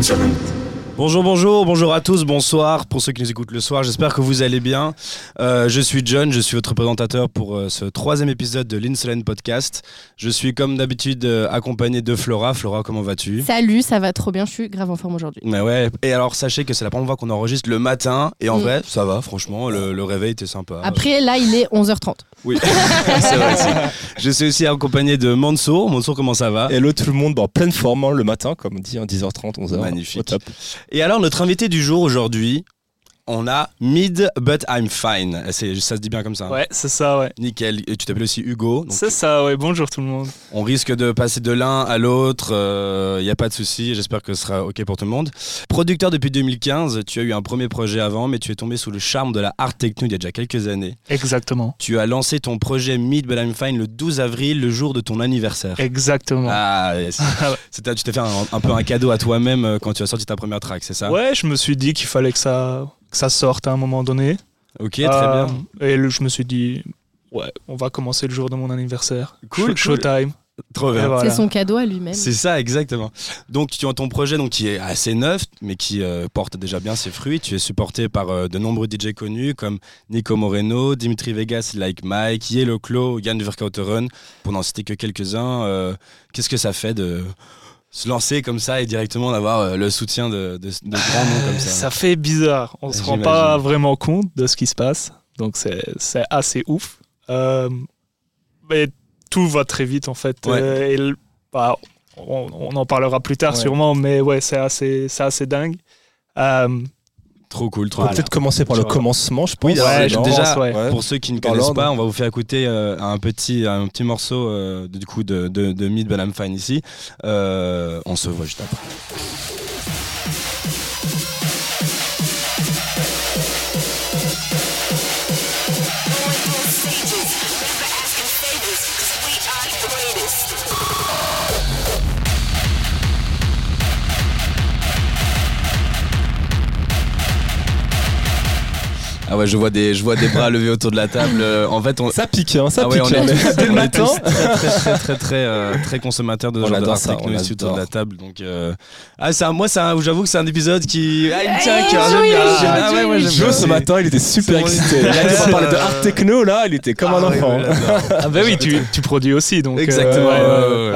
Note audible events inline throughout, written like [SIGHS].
Insolent. Bonjour, bonjour, bonjour à tous, bonsoir pour ceux qui nous écoutent le soir, j'espère que vous allez bien. Euh, je suis John, je suis votre présentateur pour euh, ce troisième épisode de l'Insolent Podcast. Je suis comme d'habitude euh, accompagné de Flora. Flora, comment vas-tu? Salut, ça va trop bien, je suis grave en forme aujourd'hui. Mais ouais, et alors sachez que c'est la première fois qu'on enregistre le matin, et en Mm. vrai, ça va, franchement, le, le réveil était sympa. Après, là, il est 11h30. Oui, [LAUGHS] c'est vrai. Je suis aussi accompagné de Mansour. Mansour, comment ça va? Hello tout le monde, en pleine forme hein, le matin, comme on dit, hein, 10h30, 11h. Magnifique. Au top. Et alors, notre invité du jour aujourd'hui, on a Mid But I'm Fine. C'est- Ça se dit bien comme ça. hein Ouais, c'est ça, ouais. Nickel. Et tu t'appelles aussi Hugo. donc C'est ça, ouais. Bonjour tout le monde. on risque de passer de l'un à l'autre. Il n'y a pas de souci. J'espère que ce sera OK pour tout le monde. Producteur depuis 2015, tu as eu un premier projet avant, mais tu es tombé sous le charme de la art techno il y a déjà quelques années. Exactement. Tu as lancé ton projet Mid But I'm Fine le 12 avril, le jour de ton anniversaire. Exactement. Ah, yes. [LAUGHS] C'était- tu t'es fait un, un peu un cadeau à toi-même euh, quand tu as sorti ta première track, c'est ça? Ouais, je me suis dit qu'il fallait que ça, que ça sorte à un moment donné. Ok, très Euh, bien. Et le- je me suis dit, ouais, on va commencer le jour de mon anniversaire. Cool, Show- Showtime. Trop bien. voilà. C'est son cadeau à lui-même. C'est ça, exactement. Donc, tu as ton projet donc, qui est assez neuf, mais qui euh, porte déjà bien ses fruits. Tu es supporté par euh, de nombreux DJ connus comme Nico Moreno, Dimitri Vegas, Like Mike, Yellow Claw, Yann Verkauteren, pour n'en citer que quelques-uns. Euh, Qu'est-ce que ça fait de se lancer comme ça et directement d'avoir euh, le soutien de, de, de grands noms comme ça Ça fait bizarre. On se rend pas vraiment compte de ce qui se passe. Donc c'est assez ouf. Euh, mais tout va très vite en fait. Ouais. Euh, et bah, on, on en parlera plus tard Ouais. sûrement, mais ouais, c'est assez, assez dingue. Euh, Trop cool, trop On peut peut-être commencer par le commencement, je pense. Oui, Ouais, je- déjà, ouais. Pour ceux qui ne connaissent pas, on va vous faire écouter euh, un, petit, un petit morceau euh, de- du coup de, de, de Mid But I'm Fine ici. Euh, on se voit juste après. Ah ouais, je vois des, je vois des bras [LAUGHS] levés autour de la table. Euh, En fait, on, Ça pique, hein, ça Ah ouais, pique. on hein, est, mais dès le [LAUGHS] matin. tous très très très très très, euh, très consommateurs de ce On genre de adore art ça, techno on ici autour de la adore. table. Donc, euh, ah, c'est un- moi, c'est un- j'avoue que c'est un épisode qui, ah, il me tient à cœur. Ah ouais, moi, Joe ce matin, il était super excité. Il a parler de art techno, là, il était comme Ah un ouais, enfant. [LAUGHS] ah bah oui, tu, tu produis aussi, donc. Exactement.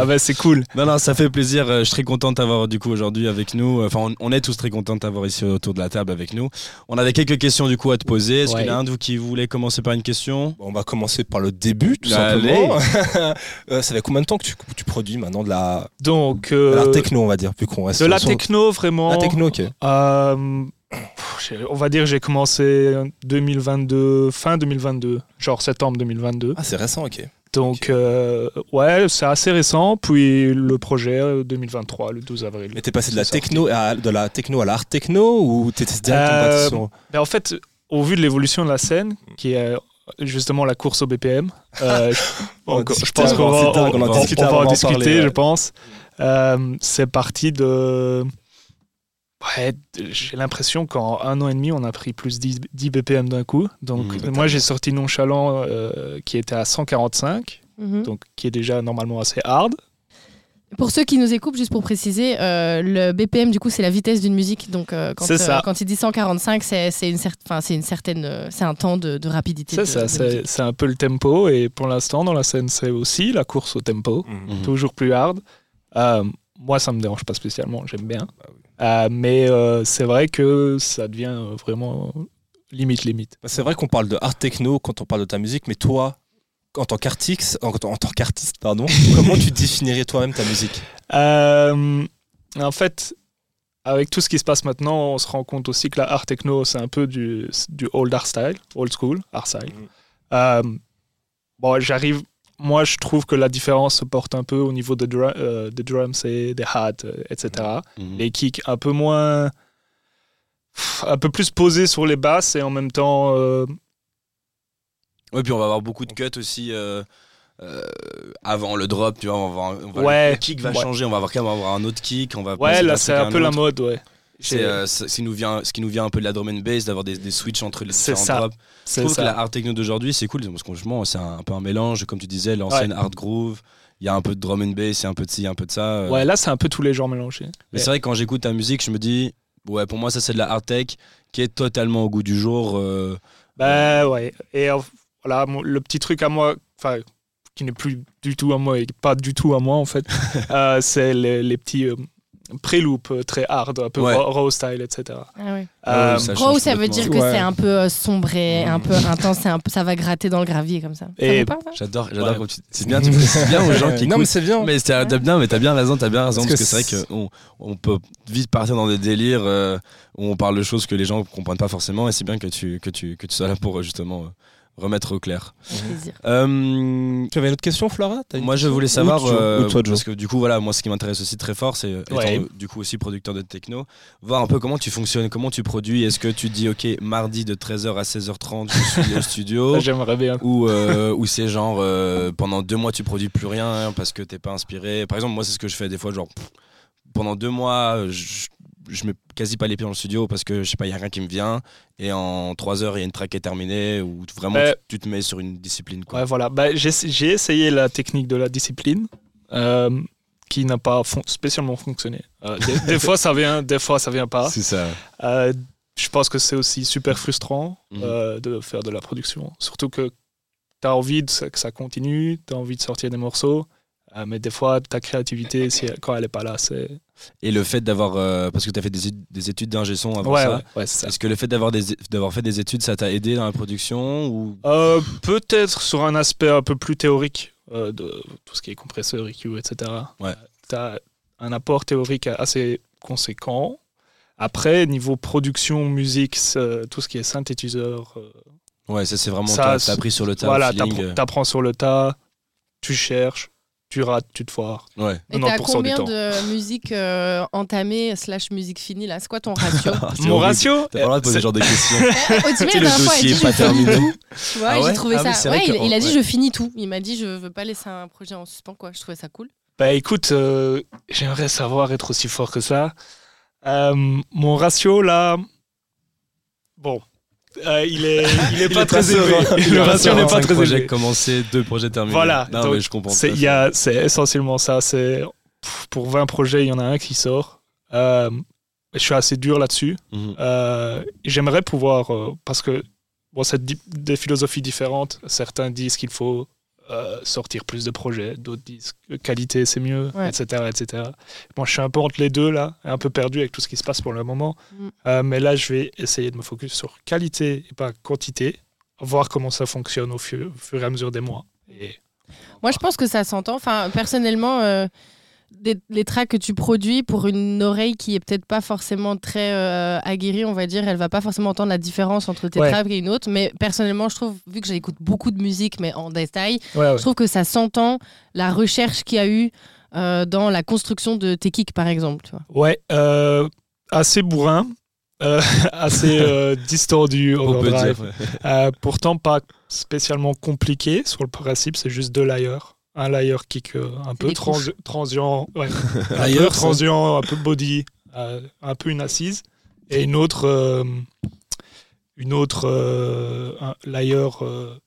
Ah bah c'est cool. Non, non, ça fait plaisir. Je suis très content de t'avoir du coup aujourd'hui avec nous. Enfin, on, on est tous très contents de t'avoir ici autour de la table avec nous. On avait quelques questions du coup à te poser. Est-ce Ouais. qu'il y en a un de vous qui voulait commencer par une question Bon, on va commencer par le début, tout Allez. simplement. [LAUGHS] Euh, ça fait combien de temps que tu, tu produis maintenant de la, Donc. de euh, l'art techno, on va dire, vu qu'on reste de la sur- techno, vraiment. La techno, ok. Euh, on va dire j'ai commencé en 2022, fin 2022, genre septembre 2022. Ah, c'est récent, ok. Donc, euh, ouais, c'est assez récent. Puis le projet euh, 2023, le 12 avril. Mais t'es passé de la techno à, de la techno à l'art techno ou t'étais directement Euh, Mais en fait, au vu de l'évolution de la scène, qui est justement la course au BPM, euh, [LAUGHS] je, On pense qu'on va, on- on en en discuter, parler, je ouais. pense. Euh, c'est parti de. Ouais, j'ai l'impression qu'en un an et demi, on a pris plus 10, 10 BPM d'un coup. Donc, Mmh, moi, j'ai sorti Nonchalant euh, qui était à 145, Mhm. donc qui est déjà normalement assez hard. Pour ceux qui nous écoutent, juste pour préciser, euh, le BPM, du coup, c'est la vitesse d'une musique. Donc, euh, quand, C'est ça. quand il dit 145, c'est une, cer- enfin, c'est une certaine, euh, c'est un temps de, de rapidité. C'est ça, c'est un peu le tempo. Et pour l'instant, dans la scène, c'est aussi la course au tempo. Mhm. toujours plus hard. Euh, moi, ça me dérange pas spécialement, j'aime bien. Bah Euh, mais euh, c'est vrai que ça devient euh, vraiment limite, limite. Bah, C'est vrai qu'on parle de art techno quand on parle de ta musique, mais toi, en tant qu'artiste, en, en tant qu'artiste, pardon, [LAUGHS] comment tu définirais toi-même ta musique? Euh, en fait, avec tout ce qui se passe maintenant, on se rend compte aussi que la art techno, c'est un peu du, du old art style, old school art style. Mhm. Euh, bon, j'arrive. Moi, je trouve que la différence se porte un peu au niveau des, euh, des drums et des hats, etc. Mhm. les kicks un peu moins un peu plus posés sur les basses et en même temps euh, Ouais, puis on va avoir beaucoup de cuts aussi euh, euh, avant le drop, tu vois. On va, on va- Ouais, le kick va ouais. changer, on va avoir quand même avoir un autre kick. On va ouais là c'est un peu la autre. mode ouais C'est euh, ce, qui nous vient, ce qui nous vient un peu de la drum and bass, d'avoir des, des switches entre les C'est différents ça. drops. Je trouve ça. que la hard techno d'aujourd'hui, c'est cool, parce que c'est un, un peu un mélange, comme tu disais, l'ancienne hard groove. Il y a un peu de drum and bass, il y a un peu de ci, un peu de ça. euh. Ouais, là, c'est un peu tous les genres mélangés. Mais c'est vrai que quand j'écoute ta musique, je me dis, ouais, pour moi, ça c'est de la hard tech qui est totalement au goût du jour. euh, Bah ouais. Et voilà, le petit truc à moi, enfin, qui n'est plus du tout à moi et pas du tout à moi en fait, [LAUGHS] euh, c'est les, les petits euh, pré-loops euh, très hard, un peu Ouais. raw, style, etc. Ah ouais. Euh, ça Raw, ça veut dire que Ouais. c'est un peu euh, sombré, un peu intense, un peu, ça va gratter dans le gravier comme ça. Ça Et- vous parle, ça? J'adore, j'adore Ouais. quand tu. C'est bien, tu précises bien aux gens qui [LAUGHS] Non, mais c'est bien. Mais t'as bien, mais t'as bien raison, t'as bien raison, Parce parce, que que c'est vrai qu'on on peut vite partir dans des délires euh, où on parle de choses que les gens comprennent pas forcément, et c'est bien que tu, que tu, que tu sois là pour justement euh, remettre au clair. Euh, Tu avais une autre question, Flora? Une moi, je voulais savoir, Ou, tu- euh, ou toi, Joe? parce que du coup, voilà, moi, ce qui m'intéresse aussi très fort, c'est, étant, Ouais. du coup aussi producteur de techno, voir un peu comment tu fonctionnes, comment tu produis. Est-ce que tu dis, ok, mardi de 13h à 16h30, je suis au studio, [LAUGHS] J'aimerais bien. ou, euh, ou c'est genre euh, pendant deux mois tu produis plus rien hein, parce que t'es pas inspiré. Par exemple, moi, c'est ce que je fais des fois, genre pff, pendant deux mois, je, je mets quasi pas les pieds dans le studio parce que je sais pas, il y a rien qui me vient. Et en trois heures, il y a une track qui est terminée, ou vraiment Euh, tu, tu te mets sur une discipline. Quoi. Ouais, voilà. Bah, j'ai j'ai essayé la technique de la discipline. euh, qui n'a pas fon- spécialement fonctionné. Euh, des, [LAUGHS] des fois ça vient, des fois ça vient pas. C'est ça. Euh, je pense que c'est aussi super frustrant Mhm. de faire de la production. Surtout que tu as envie de, que ça continue, tu as envie de sortir des morceaux, euh, mais des fois ta créativité, quand elle n'est pas là, c'est. Et le fait d'avoir. euh, parce que tu as fait des, études d'ingé son avant Ouais, ça. ouais, ouais. Est-ce que le fait d'avoir fait des études, ça t'a aidé dans la production ou... Euh, Peut-être sur un aspect un peu plus théorique de tout ce qui est compresseur, EQ, etc. Tu as un apport théorique assez conséquent. Après, niveau production, musique, tout ce qui est synthétiseur, Ouais, ça c'est vraiment. Ça, T'as appris sur le tas. voilà, t'apprends sur le tas, tu cherches, tu rates, tu te foires. Ouais. Et t'as 90% du combien de musique euh, entamée slash musique finie là? C'est quoi ton [LAUGHS] ratio? C'est Mon ratio? T'as pas le droit de poser ce genre de questions. [LAUGHS] Otimé, la fois, a dossier dit pas je finis terminé. tout. Tu vois, Ah ouais? j'ai trouvé Ah ça. Ouais, il, il a dit je finis tout. Il m'a dit je veux pas laisser un projet en suspens quoi. Je trouvais ça cool. Bah écoute, euh, j'aimerais savoir être aussi fort que ça. Euh, mon ratio là, bon, euh, il est, il est [LAUGHS] Il pas est très élevé. Il Le ratio n'est pas très projets élevé. commencés, deux projets terminés. Voilà, Non, donc mais je comprends. C'est à il fait. y a- c'est essentiellement ça. C'est pour 20 projets, il y en a un qui sort. Euh, je suis assez dur là-dessus. Mhm. Euh, J'aimerais pouvoir, euh, parce que bon, c'est di- des philosophies différentes. Certains disent qu'il faut euh, sortir plus de projets, d'autres disent que qualité c'est mieux, Ouais. etc., etc. Moi, je suis un peu entre les deux là, un peu perdu avec tout ce qui se passe pour le moment. Mm. Euh, mais là, je vais essayer de me focus sur qualité et pas quantité, voir comment ça fonctionne au fur, au fur et à mesure des mois. Et Moi, je pense que ça s'entend. Enfin, personnellement, euh, des- les tracks que tu produis pour une oreille qui est peut-être pas forcément très euh, aguerrie, on va dire, elle va pas forcément entendre la différence entre tes Ouais. tracks et une autre. Mais personnellement, je trouve, vu que j'écoute beaucoup de musique, mais en détail, ouais, ouais. je trouve que ça s'entend la recherche qu'il y a eu euh, dans la construction de tes kicks, par exemple. Tu vois. Ouais, euh, assez bourrin, euh, [LAUGHS] assez euh, [LAUGHS] distordu On peut overdrive. dire. ouais. Euh, pourtant pas spécialement compliqué sur le principe, c'est juste deux layers. Un layer kick euh, un peu trans- transient, ouais, [LAUGHS] un Layer, peu transient, un peu body, euh, un peu une assise, et une autre, euh, une autre euh, un euh,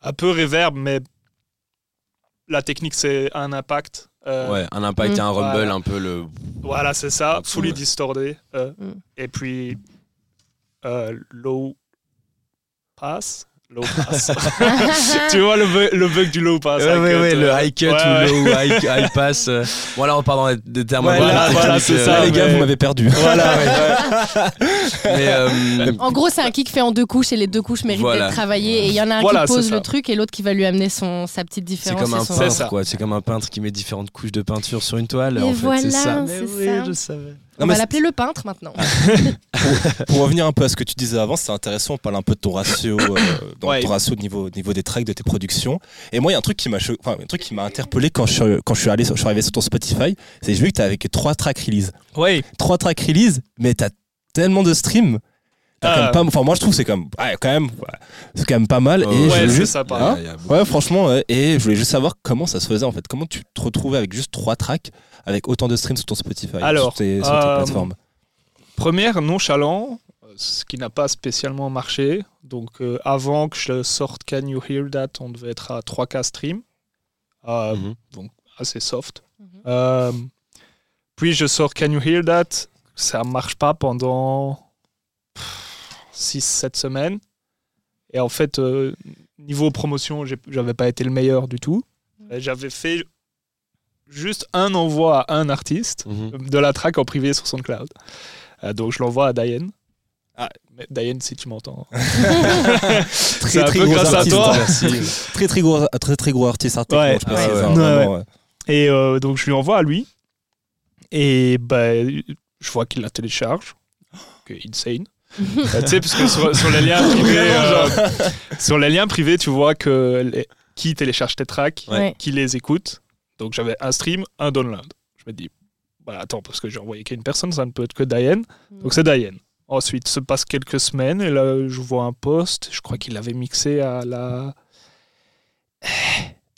un peu reverb, mais la technique c'est un impact. euh, Ouais, un impact et un rumble, Voilà. un peu le. Voilà, c'est ça, fully euh, Mm. Et puis, euh, low pass. Low pass. [LAUGHS] [LAUGHS] tu vois le bug, le bug du low pass. Ouais, cut, ouais, le euh, high cut ouais, ouais. ou low high, high pass. euh. Bon, là, on part dans des- termes Ouais, un peu là, techniques, voilà, c'est euh, ça, Là, les gars, mais- vous m'avez perdu. Voilà, ouais. [LAUGHS] Mais, euh, En gros, c'est un kick fait en deux couches et les deux couches méritent Voilà. d'être travaillées. Et il y en a un Voilà, qui pose c'est le truc et l'autre qui va lui amener son, sa petite c'est différence. comme et un C'est peintre, quoi. C'est comme un peintre qui met différentes couches de peinture sur une toile. Et en fait, voilà, c'est ça. c'est Mais oui, je savais. On Non, mais va l'appeler le peintre maintenant. [LAUGHS] Pour revenir un peu à ce que tu disais avant, c'est intéressant. On parle un peu de ton ratio, euh, dans Ouais. ton ratio au niveau, au niveau des tracks, de tes productions. Et moi, il y a un truc qui m'a, cho- enfin, un truc qui m'a interpellé quand je, suis- quand je suis allé, sur- je suis arrivé sur ton Spotify. C'est que j'ai vu que tu avec trois tracks release. Ouais. Trois tracks release, mais t'as tellement de streams. T'as quand même pas. Enfin, moi, je trouve que c'est quand même. ouais, quand même. ouais, c'est quand même pas mal. Et je ouais, voulais c'est juste- sympa. Hein Il y a beaucoup- Ouais, franchement, ouais. et je voulais juste savoir comment ça se faisait en fait. Comment tu te retrouvais avec juste trois tracks, avec autant de streams sur ton Spotify, Alors, sur tes, sur tes euh, plateformes? Première, nonchalant, euh, ce qui n'a pas spécialement marché. Donc, euh, avant que je sorte Can You Hear That, on devait être à 3K stream. Euh, Mhm. Donc, assez soft. Mhm. Euh, puis, je sors Can You Hear That. Ça marche pas pendant 6-7 semaines. Et en fait, euh, niveau promotion, j'avais pas été le meilleur du tout. Et J'avais fait juste un envoi à un artiste Mhm. de la track en privé sur SoundCloud. Euh, donc je l'envoie à Diane. Ah. Mais Diane, si tu m'entends. [LAUGHS] Très, un très peu gros grâce à artiste, toi. Très très gros, très très gros artiste Ouais. je précise, ouais. Ouais, vraiment, ouais. Et euh, donc je lui envoie à lui. Et ben, je vois qu'il la télécharge. Que insane. Euh, tu sais, parce que sur, sur les liens [LAUGHS] privés, euh, sur les liens privés, tu vois que les- qui télécharge tes tracks, Ouais. qui les écoute. Donc j'avais un stream, un download. Je me dis, bah attends, parce que j'ai envoyé qu'à une personne, ça ne peut être que Diane. Donc c'est Diane. Ensuite, se passe quelques semaines et là, je vois un post. Je crois qu'il l'avait mixé à la. [SIGHS]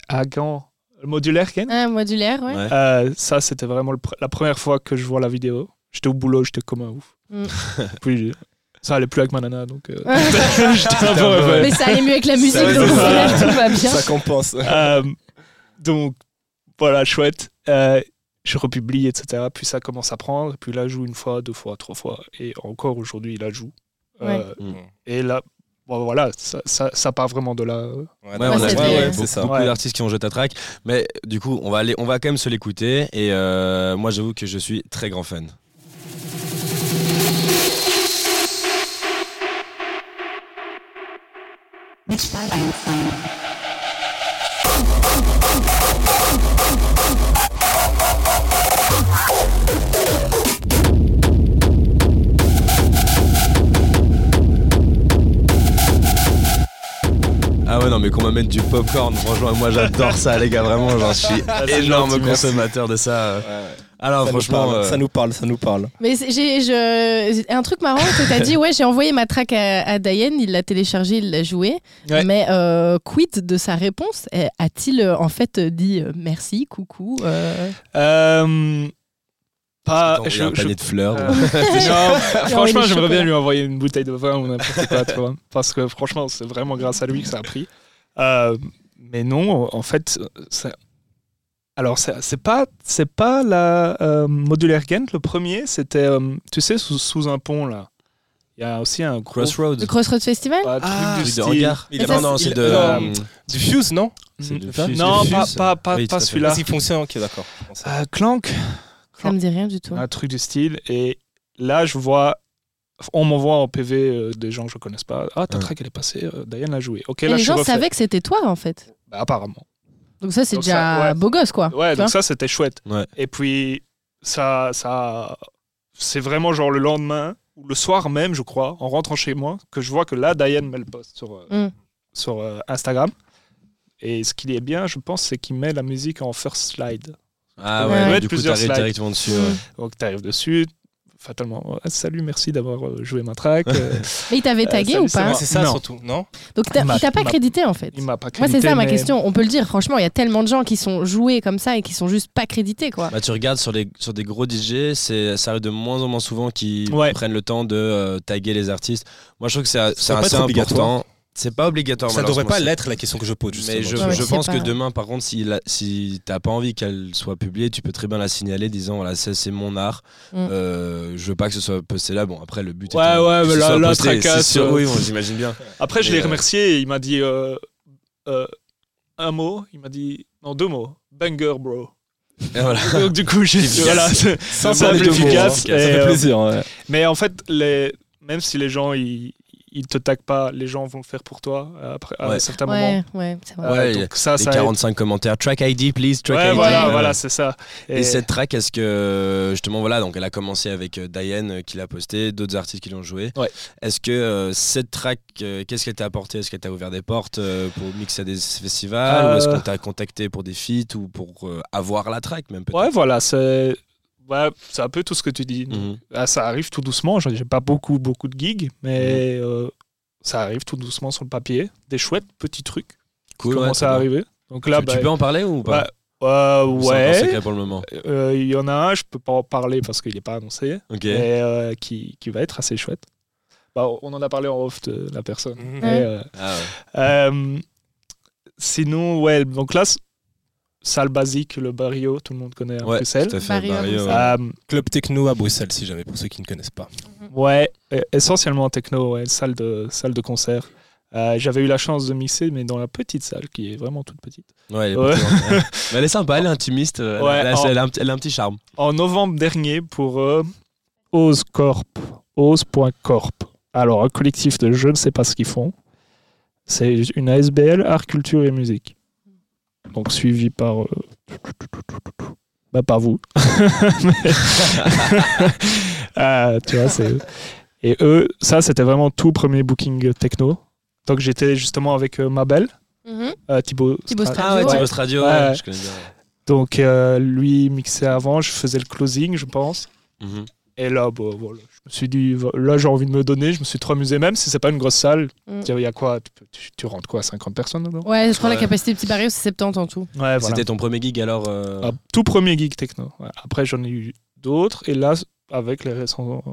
À Gand. Le modulaire, Ken? Un modulaire, ouais. Ouais. Euh, Ça, c'était vraiment pr- la première fois que je vois la vidéo. J'étais au boulot, j'étais comme un ouf. Mm. [LAUGHS] Puis ça allait plus avec ma nana, donc. euh, [LAUGHS] [LAUGHS] peu. Mais ça allait mieux avec la musique, Ça donc au mieux. final, tout va [LAUGHS] bien. Ça compense. Euh, donc, voilà, chouette. Euh, je republie, etc. Puis ça commence à prendre. Puis là, je joue une fois, deux fois, trois fois. Et encore aujourd'hui, il la joue. Euh, Mm. Et là, bon, voilà, ça, ça, ça part vraiment de là. Ouais, Ouais, Ouais, on a ouais, c'est beaucoup, ça. beaucoup Ouais. d'artistes qui ont joué ta track. Mais du coup, on va, aller, on va quand même se l'écouter. Et euh, moi, j'avoue que je suis très grand fan. Ah ouais, non, mais qu'on m'amène du popcorn, franchement, moi j'adore ça, les gars, vraiment, j'en suis Ah, énorme consommateur de ça. Ouais. Alors, ça, nous franchement, parle, euh, ça nous parle, ça nous parle. Mais c'est- j'ai je... un truc marrant que t'as [LAUGHS] dit, ouais, j'ai envoyé ma track à, à Diane, il l'a téléchargée, il l'a jouée. Ouais. Mais euh, quid de sa réponse? A-t-il euh, en fait dit euh, merci, coucou euh, Euh, pas. un je- panier de fleurs. Euh, [LAUGHS] [LAUGHS] non, franchement, j'aimerais bien lui envoyer une bouteille de vin ou n'importe quoi, tu vois. Parce que franchement, c'est vraiment grâce à lui que ça a pris. Euh, mais non, en fait, c'est- alors c'est c'est pas c'est pas la euh, modulaire Ghent. Le premier, c'était euh, tu sais sous, sous un pont là. Il y a aussi un gros Crossroads. Le Crossroads Festival pas, Ah, truc du de style. Il Non, non, c'est- c'est de. non, euh, Du Fuse, non c'est Mhm. Fuse, Non, de pas, Fuse. pas, pas, Oui, pas celui-là. S'il fonctionne, ok, d'accord. Euh, Clank, Ça me dit rien du tout. un truc du style. Et là, je vois, on m'envoie en PV euh, des gens que je connaisse pas. Ah, ta Ouais. track, elle est passée. euh, Diane l'a joué. Ok, Et là, les je gens refais. savaient que c'était toi en fait. Bah, apparemment. Donc ça, c'est déjà ça, ouais. beau gosse quoi. Ouais, donc ça, c'était chouette. Ouais. Et puis, ça, ça c'est vraiment genre le lendemain, ou le soir même, je crois, en rentrant chez moi, que je vois que là, Diane met le post sur, euh, Mm. sur euh, Instagram. Et ce qui est bien, je pense, c'est qu'il met la musique en first slide. Ah Ouais. ouais, du coup, t'arrives directement dessus. Ouais. Donc, tu arrives dessus, fatalement. Ah, salut, merci d'avoir euh, joué ma track. Euh, [LAUGHS] Mais il t'avait Euh, tagué salut, ou pas c'est ça Non. surtout, non Donc Il t'a pas crédité en fait. il m'a pas Moi, c'est crédité, ça ma question. On peut le dire, franchement, il y a tellement de gens qui sont joués comme ça et qui sont juste pas crédités quoi. Bah, tu regardes sur, les, sur des gros DJ, c'est, ça arrive de moins en moins souvent qu'ils Ouais. prennent le temps de euh, taguer les artistes. Moi, je trouve que c'est, assez important. C'est pas obligatoire. Ça devrait pas l'être la question que je pose. Mais justement. je, Ouais, je pense pas- que demain, par contre, si, la- si t'as pas envie qu'elle soit publiée, tu peux très bien la signaler disant voilà, c'est mon art. Mm. Euh, je veux pas que ce soit posté là. Bon, après, le but Ouais, étant ouais, que mais ce la- soit la posté, tracasse, c'est sûr, euh, oui, bon, j'imagine bien. Après, je Mais, l'ai euh, remercié et il m'a dit euh, euh, un mot. Il m'a dit, non, deux mots. Banger, bro. Et voilà. [LAUGHS] Donc, du coup, j'ai voilà, c'est Sans simple, parler de mots, efficace. hein. et, Ça fait euh, plaisir. ouais. Mais en fait, les, même si les gens ils, ils te taguent pas, les gens vont le faire pour toi euh, après, à un Ouais. certain moment. Ouais, ouais, c'est vrai. Euh, Ouais, donc ça, Les ça aide. 45 commentaires. Track ID, please. Track Ouais, ID. voilà, Ouais. voilà, c'est ça. Et, cette track, est-ce que justement voilà, donc elle a commencé avec euh, Diane euh, qui l'a posté, d'autres artistes qui l'ont joué. Ouais. Est-ce que euh, cette track, euh, qu'est-ce qu'elle t'a apporté? Est-ce qu'elle t'a ouvert des portes euh, pour mixer à des festivals Euh. ou est-ce qu'on t'a contacté pour des feats ou pour euh, avoir la track même peut-être? Ouais, voilà, c'est Ouais, c'est un peu tout ce que tu dis. Mhm. Ah, ça arrive tout doucement. J'ai pas beaucoup, beaucoup de gigs, mais euh, ça arrive tout doucement sur le papier. Des chouettes petits trucs Cool. qui ouais, commencent à arriver. Donc là, tu, bah, tu peux en parler ou pas? Euh, encore ouais. pour le moment. Euh, Il y en a un, je peux pas en parler parce qu'il n'est pas annoncé, Ok. mais euh, qui, qui va être assez chouette. Bah, on en a parlé en off de la personne. Mhm. Euh, Ah ouais. euh, sinon, ouais, donc là, salle basique, le Barrio, tout le monde connaît à Ouais, Bruxelles. tout à fait. Barrio Bruxelles. Euh, Club techno à Bruxelles, si jamais, pour ceux qui ne connaissent pas. Ouais, euh, essentiellement techno, ouais, salle de, salle de concert. Euh, J'avais eu la chance de mixer, mais dans la petite salle, qui est vraiment toute petite. Ouais, elle est, Ouais. [LAUGHS] Mais elle est sympa, elle est intimiste. euh, Ouais, elle, a, en- elle a un, petit- elle a un petit charme. En novembre dernier, pour euh, Ose Corp, Ose.corp. Alors, un collectif de je ne sais pas ce qu'ils font. C'est une ASBL, art, culture et musique. Donc, suivi par. euh, bah, pas vous. [LAUGHS] Ah, tu vois, c'est. Et eux, ça, c'était vraiment tout premier booking techno. Donc, j'étais justement avec euh, Mabel, Mhm. euh, Thibaut. Thibaut Stra- Stra- Ah ouais, Ouais. Thibaut Radio, Ouais, ouais, ouais. je connais bien. Donc, euh, lui mixait avant, je faisais le closing, je pense. Mhm. Et là, bon, voilà, je me suis dit, là, j'ai envie de me donner. Je me suis trop amusé, même si c'est pas une grosse salle. Mm. Il y a quoi tu, peux- tu- tu rentres quoi 50 personnes Ouais, je crois Ouais. la capacité du petit barrio, c'est 70 en tout. Ouais, voilà. C'était ton premier gig alors euh, Ah, tout premier geek techno. Ouais. Après, j'en ai eu d'autres. Et là, avec les récents euh,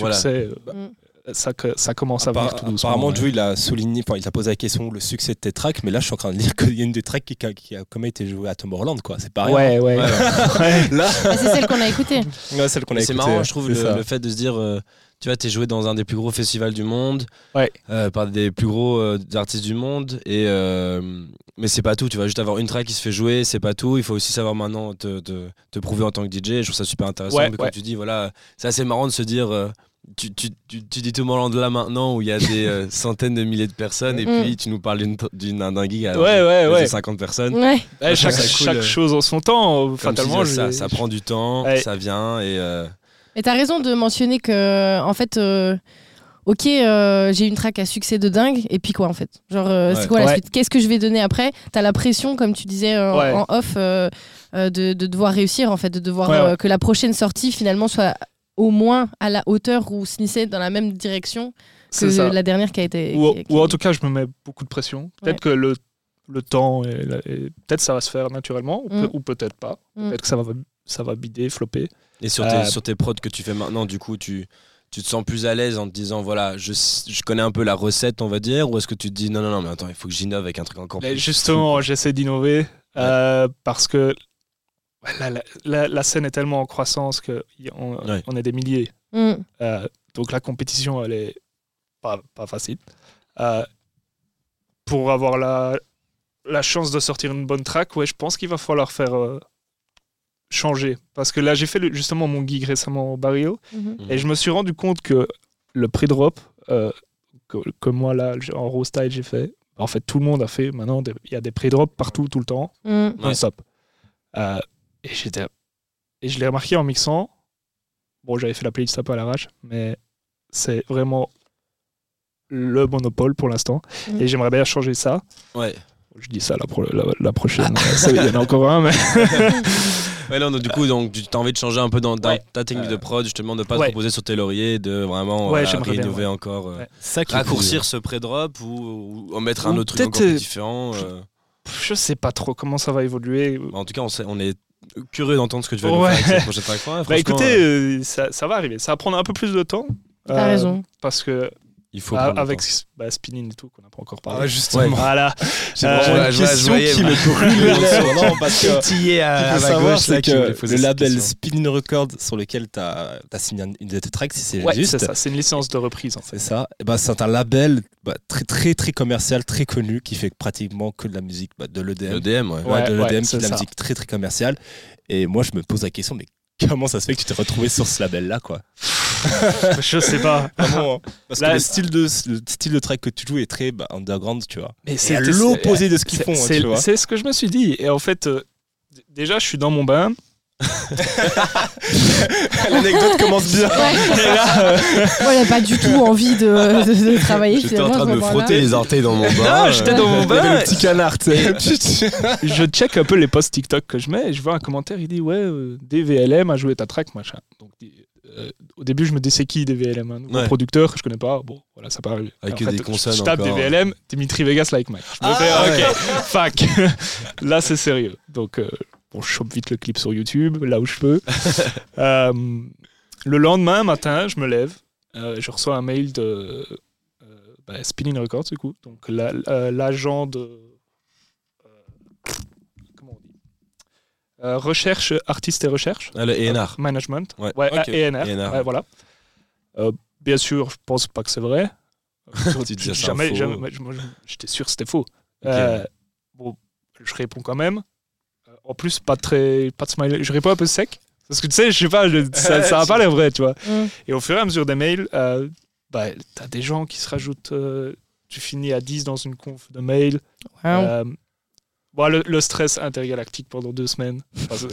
Voilà. succès, euh, Mm. Ça, que- ça commence à Appar- venir tout doucement. apparemment, ouais. Joe, il a souligné, enfin, il t'a posé la question le succès de tes tracks, mais là, je suis en train de lire qu'il y a une des tracks qui, a- qui a quand même été jouée à Tomorrowland, quoi. C'est pas rien. Ouais, ouais. Ouais, [LAUGHS] ouais. Ouais. [LAUGHS] Là, Ah, c'est celle qu'on a écoutée. ouais, celle qu'on a Mais C'est marrant, je trouve, le, fait de se dire, euh, tu vois, t'es joué dans un des plus gros festivals du monde, Ouais. euh, par des plus gros euh, artistes du monde, et euh, mais c'est pas tout. Tu vas juste avoir une track qui se fait jouer, c'est pas tout. Il faut aussi savoir maintenant te, te, te prouver en tant que DJ. Je trouve ça super intéressant. Ouais, mais comme ouais. tu dis, voilà, c'est assez marrant de se dire. Euh, tu, tu, tu, tu dis tout le monde là maintenant où il y a des euh, [LAUGHS] centaines de milliers de personnes et Mm. puis tu nous parles d'une d'une- d'un gig à Ouais, ouais, ouais. 50 personnes. Ouais. Ouais, Je trouve chaque, ça cool, chaque euh, chose en son temps. Comme Fatalement, dis, ça, prend du temps, Ouais. ça vient et euh, Et t'as raison de mentionner que, en fait, euh, ok, euh, j'ai une track à succès de dingue, et puis quoi, en fait? Genre, euh, Ouais. c'est quoi la Ouais. suite? Qu'est-ce que je vais donner après? T'as la pression, comme tu disais euh, Ouais. en off, euh, euh, de, de devoir réussir, en fait, de devoir Ouais, ouais. euh, que la prochaine sortie, finalement, soit au moins à la hauteur ou se nisser dans la même direction que ça. la dernière qui a été. Ou, qui- qui- ou en tout cas, je me mets beaucoup de pression. Peut-être que le, le temps, et la- et peut-être ça va se faire naturellement, ou, Mm. ou peut-être pas. Mm. Peut-être que ça va, ça va bider, flopper. Et sur Euh, tes, sur tes prods que tu fais maintenant, du coup, tu, tu te sens plus à l'aise en te disant, voilà, je, je connais un peu la recette, on va dire, ou est-ce que tu te dis, non, non, non, mais attends, il faut que j'innove avec un truc encore Mais plus justement, j'essaie d'innover euh, parce que la, la- la- la scène est tellement en croissance qu'on Ouais. on est des milliers. Mm. Euh, donc la compétition, elle est pas, pas facile. Euh, pour avoir la, la chance de sortir une bonne track, ouais, je pense qu'il va falloir faire euh, changer. Parce que là, j'ai fait le- justement mon gig récemment au Barrio Mhm. Mhm. et je me suis rendu compte que le pre-drop euh, que, que moi là en raw style j'ai fait, en fait tout le monde a fait maintenant, il y a des pre-drops partout tout le temps Mm. Ouais. Euh, et j'étais et je l'ai remarqué en mixant. Bon, j'avais fait la playlist un peu à l'arrache, mais c'est vraiment le monopole pour l'instant. Mhm. Et j'aimerais bien changer ça. Ouais. Je dis ça la, pro- la, la prochaine. Ça, Il y en a encore un, mais [LAUGHS] Ouais, non, donc, du coup, donc, tu as envie de changer un peu dans, dans Ouais. ta technique de prod, justement, de pas ouais. te reposer sur tes lauriers, de vraiment Ouais, voilà, j'aimerais bien, encore, euh, Ouais. Ça qui est raccourcir ce pré-drop ou, ou en mettre un autre truc encore plus euh, différent. euh. je sais pas trop comment ça va évoluer. Bah, en tout cas, on, sait- on est curieux d'entendre ce que tu vas nous Ouais. faire avec cette prochaine Bah écoutez, euh, euh, ça, ça va arriver. Ça va prendre un peu plus de temps. T'as euh, raison. Parce que il faut ah, avec bah, Spinning et tout, qu'on n'a pas encore parlé. Ah, justement. Voilà. [LAUGHS] J'ai Euh, vraiment ouais, une question qui ouais. me brûle. Non, parce que à, savoir, gauche, là, c'est que le label. Spinning Records sur lequel tu as, signé un- une de tes tracks, si c'est Ouais, juste, c'est ça. C'est une licence de reprise en fait. c'est ça. Et ben, c'est un label bah, très, très, très commercial, très connu, qui fait pratiquement que de la musique bah, de l'EDM. Le DM, ouais. Ouais, Ouais, de ouais, l'EDM, qui c'est est de la ça. musique très, très commerciale. Et moi, je me pose la question, mais comment ça se fait que tu t'es retrouvé sur ce label-là, quoi? [LAUGHS] je sais pas. Vraiment, hein. Parce Là, que le style, de, le style de track que tu joues est très bah, underground, tu vois. Mais C'est l'opposé de ce qu'ils font, hein, c'est- tu vois. C'est ce que je me suis dit. Et en fait, euh, déjà, je suis dans mon bain. [LAUGHS] L'anecdote commence bien. Ouais. Moi, j'ai pas du tout envie de, de- de travailler. J'étais en train de me frotter les orteils dans mon bain. Non, j'étais dans mon euh, bain. il y avait Le petit canard, [LAUGHS] je check un peu les posts TikTok que je mets et je vois un commentaire, il dit ouais, euh, DVLM a joué ta track, machin. Donc euh, au début, je me c'est qui DVLM, un nouveau Ouais. producteur que je connais pas. Bon, voilà, ça parle. Avec En des consonnes Je tape encore. DVLM, Dimitri Vegas like Mike. Je me Ah, fais ouais. ok, [LAUGHS] fuck. [LAUGHS] là, c'est sérieux. Donc euh, bon, je chope vite le clip sur YouTube, là où je peux. [LAUGHS] Euh, le lendemain matin, je me lève, je reçois un mail de bah, Spinning Records du coup, donc la- l'agent de euh, comment on dit Euh, recherche artiste et recherche Ah, le ENR. management Ouais. ouais, Ok. ENR, ENR. ouais, voilà Euh, bien sûr je pense pas que c'est vrai [LAUGHS] Tu dis, jamais, jamais j'étais sûr que c'était faux Euh, bon je réponds quand même Euh, en plus pas très pas de smiley je réponds un peu sec parce que tu sais je sais pas je- ça, ça a pas l'air vrai tu vois [LAUGHS] Mm. et au fur et à mesure des mails euh, bah, t'as des gens qui se rajoutent euh, tu finis à 10 dans une conf de mail Wow. Bon, le, le stress intergalactique pendant deux semaines.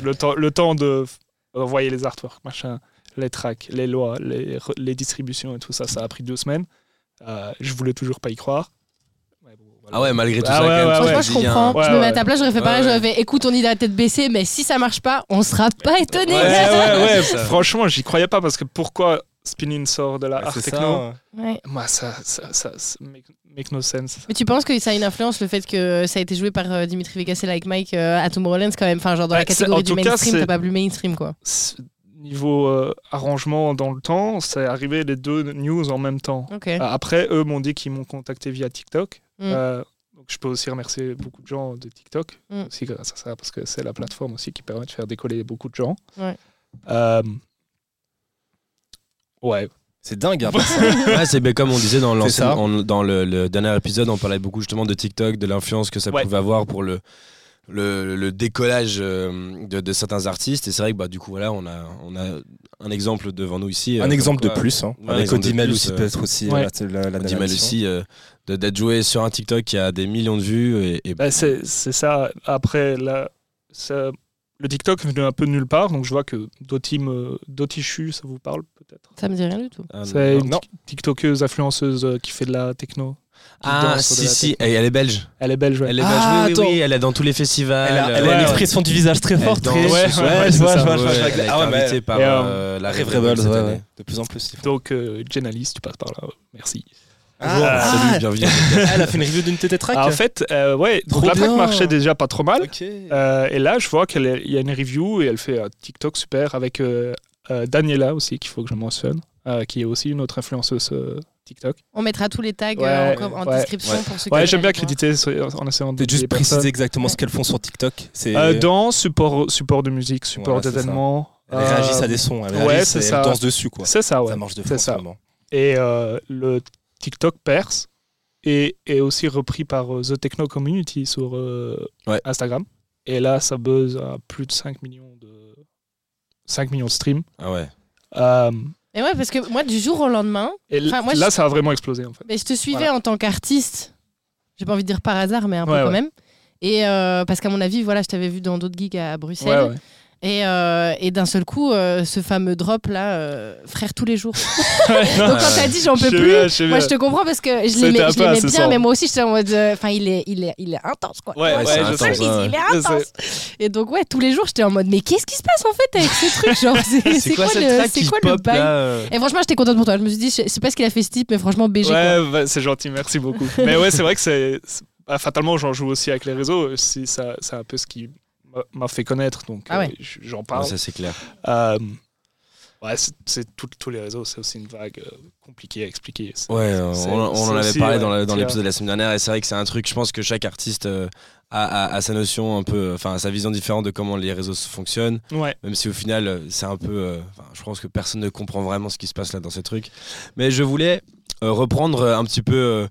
Le, temps, le temps de envoyer les artworks, machin, les tracks, les lois, les, distributions et tout ça, ça a pris deux semaines. Euh, je voulais toujours pas y croire. Ouais, bon, voilà. Ah ouais, malgré tout Ah ça, ouais, quand même, ouais, Franchement, ouais. je a un- comprends. Ouais, je me mets à ta place, j'aurais fait pareil. J'aurais fait écoute, on y la tête baissée, mais si ça marche pas, on sera pas étonné. Ouais, ouais, ouais. [LAUGHS] Ça. Franchement, j'y croyais pas parce que pourquoi Spinning sort de la art C'est techno ça. Ouais. Moi, ça, ça, ça, ça make, make no sense. Mais tu penses que ça a une influence le fait que ça a été joué par euh, Dimitri Vegas et Like Mike euh, à Tomorrowland quand même? Enfin, genre dans Ouais, la catégorie du mainstream, c'est- t'as pas plus mainstream quoi. Niveau euh, arrangement dans le temps, c'est arrivé les deux news en même temps. Euh, Après, eux m'ont dit qu'ils m'ont contacté via TikTok. Mm. Euh, donc je peux aussi remercier beaucoup de gens de TikTok, Mm. aussi grâce à ça, parce que c'est la plateforme aussi qui permet de faire décoller beaucoup de gens. Ouais. Euh, ouais. C'est dingue. hein, [LAUGHS] Ouais, c'est ben, comme on disait dans, le, le dernier épisode, on parlait beaucoup justement de TikTok, de l'influence que ça Ouais. pouvait avoir pour le, le, le décollage euh, de, de certains artistes. Et c'est vrai que bah, du coup, voilà, on a, on a un exemple devant nous ici. euh, Un comme exemple de plus. hein. Ouais, Avec Odimel aussi, euh, peut-être aussi. ouais. euh, la, la, narration. aussi, euh, de- d'être joué sur un TikTok qui a des millions de vues. Et, et- Bah, c'est c'est ça. Après, là, ça- le TikTok venu un peu de nulle part, donc je vois que Doti, me- Dotichu, ça vous parle peut-être? Ça me dit rien du tout. Ah, C'est non. une TikTokeuse, influenceuse euh, qui fait de la techno. qui Ah, si, si, elle, elle est belge. Elle est belge, ouais. Elle est Ah, belge, oui, oui, attends. oui, elle est dans tous les festivals. Elle a, elle a Ouais, une ouais. expression du visage très forte. très- ouais, Ouais, ouais, je vois, je vois, je Ouais, vois. elle Ah ouais, mais invitée par euh, euh, la Rêve Rebels, ouais, ouais. De plus en plus. Donc, euh, Jenalice, tu passes par là. Merci. Ah, Salut, bienvenue. Elle a fait une review d'une TT Track. Ah, en fait, euh, ouais, donc la track marchait déjà pas trop mal. Euh, et là, je vois qu'il y a une review et elle fait un TikTok super avec euh, euh, Daniela aussi, qu'il faut que je mentionne, euh, qui est aussi une autre influenceuse euh, TikTok. On mettra tous les tags Ouais, euh, en, com- en ouais, description ouais. pour ceux qui Ouais, j'aime bien créditer en essayant de juste préciser exactement ce qu'elles font sur TikTok. C'est Euh, dans support, support de musique, support d'événements. elles euh, réagissent à des sons. Elles ouais, réagissent c'est et ça. elles dansent dessus quoi. C'est ça, ouais. Ça marche de c'est fou. Et euh, le TikTok perce et est aussi repris par euh, The Techno Community sur euh, Ouais. Instagram. Et là, ça buzz à plus de 5 millions de, 5 millions de streams. Ah ouais. Euh, Et ouais, parce que moi, du jour au lendemain, et moi, là, je- ça a vraiment explosé en fait. mais je te suivais Voilà. en tant qu'artiste. J'ai pas envie de dire par hasard, mais un peu Ouais, quand ouais. même. Et euh, parce qu'à mon avis, voilà, je t'avais vu dans d'autres gigs à Bruxelles. Et, euh, et d'un seul coup, euh, ce fameux drop là, euh, frère tous les jours. [LAUGHS] Non, Donc quand t'as dit j'en je peux plus, bien, je sais moi je te comprends parce que je l'aimais bien, mais moi aussi j'étais en mode, enfin il est, il est, il est intense quoi. Ouais, Ouais, ouais, c'est je. Ça, ouais. il est intense. Et donc ouais, tous les jours j'étais en mode, mais qu'est-ce qui se passe en fait avec ce truc genre C'est [LAUGHS] c'est quoi, le, c'est quoi le bail là Et franchement j'étais contente pour toi. Je me suis dit, je sais pas ce qu'il a fait ce type, mais franchement BG. Ouais, bah, c'est gentil, merci beaucoup. Mais ouais, c'est vrai que c'est. c'est- bah, fatalement, j'en joue aussi avec les réseaux. Si ça, c'est un peu ce qui m'a- fait connaître, donc Ah ouais. euh, j'en Ouais, parle. Ça, c'est clair. Euh, ouais, c'est, tous les réseaux, c'est aussi une vague euh, compliquée à expliquer. Ouais, on, en avait parlé ouais, dans l'épisode de la semaine dernière et c'est vrai que c'est un truc, je pense que chaque artiste euh, a, a- a sa notion un peu, enfin sa vision différente de comment les réseaux fonctionnent, Ouais, même si au final c'est un peu, euh, je pense que personne ne comprend vraiment ce qui se passe là dans ces trucs. Mais je voulais euh, reprendre un petit peu euh,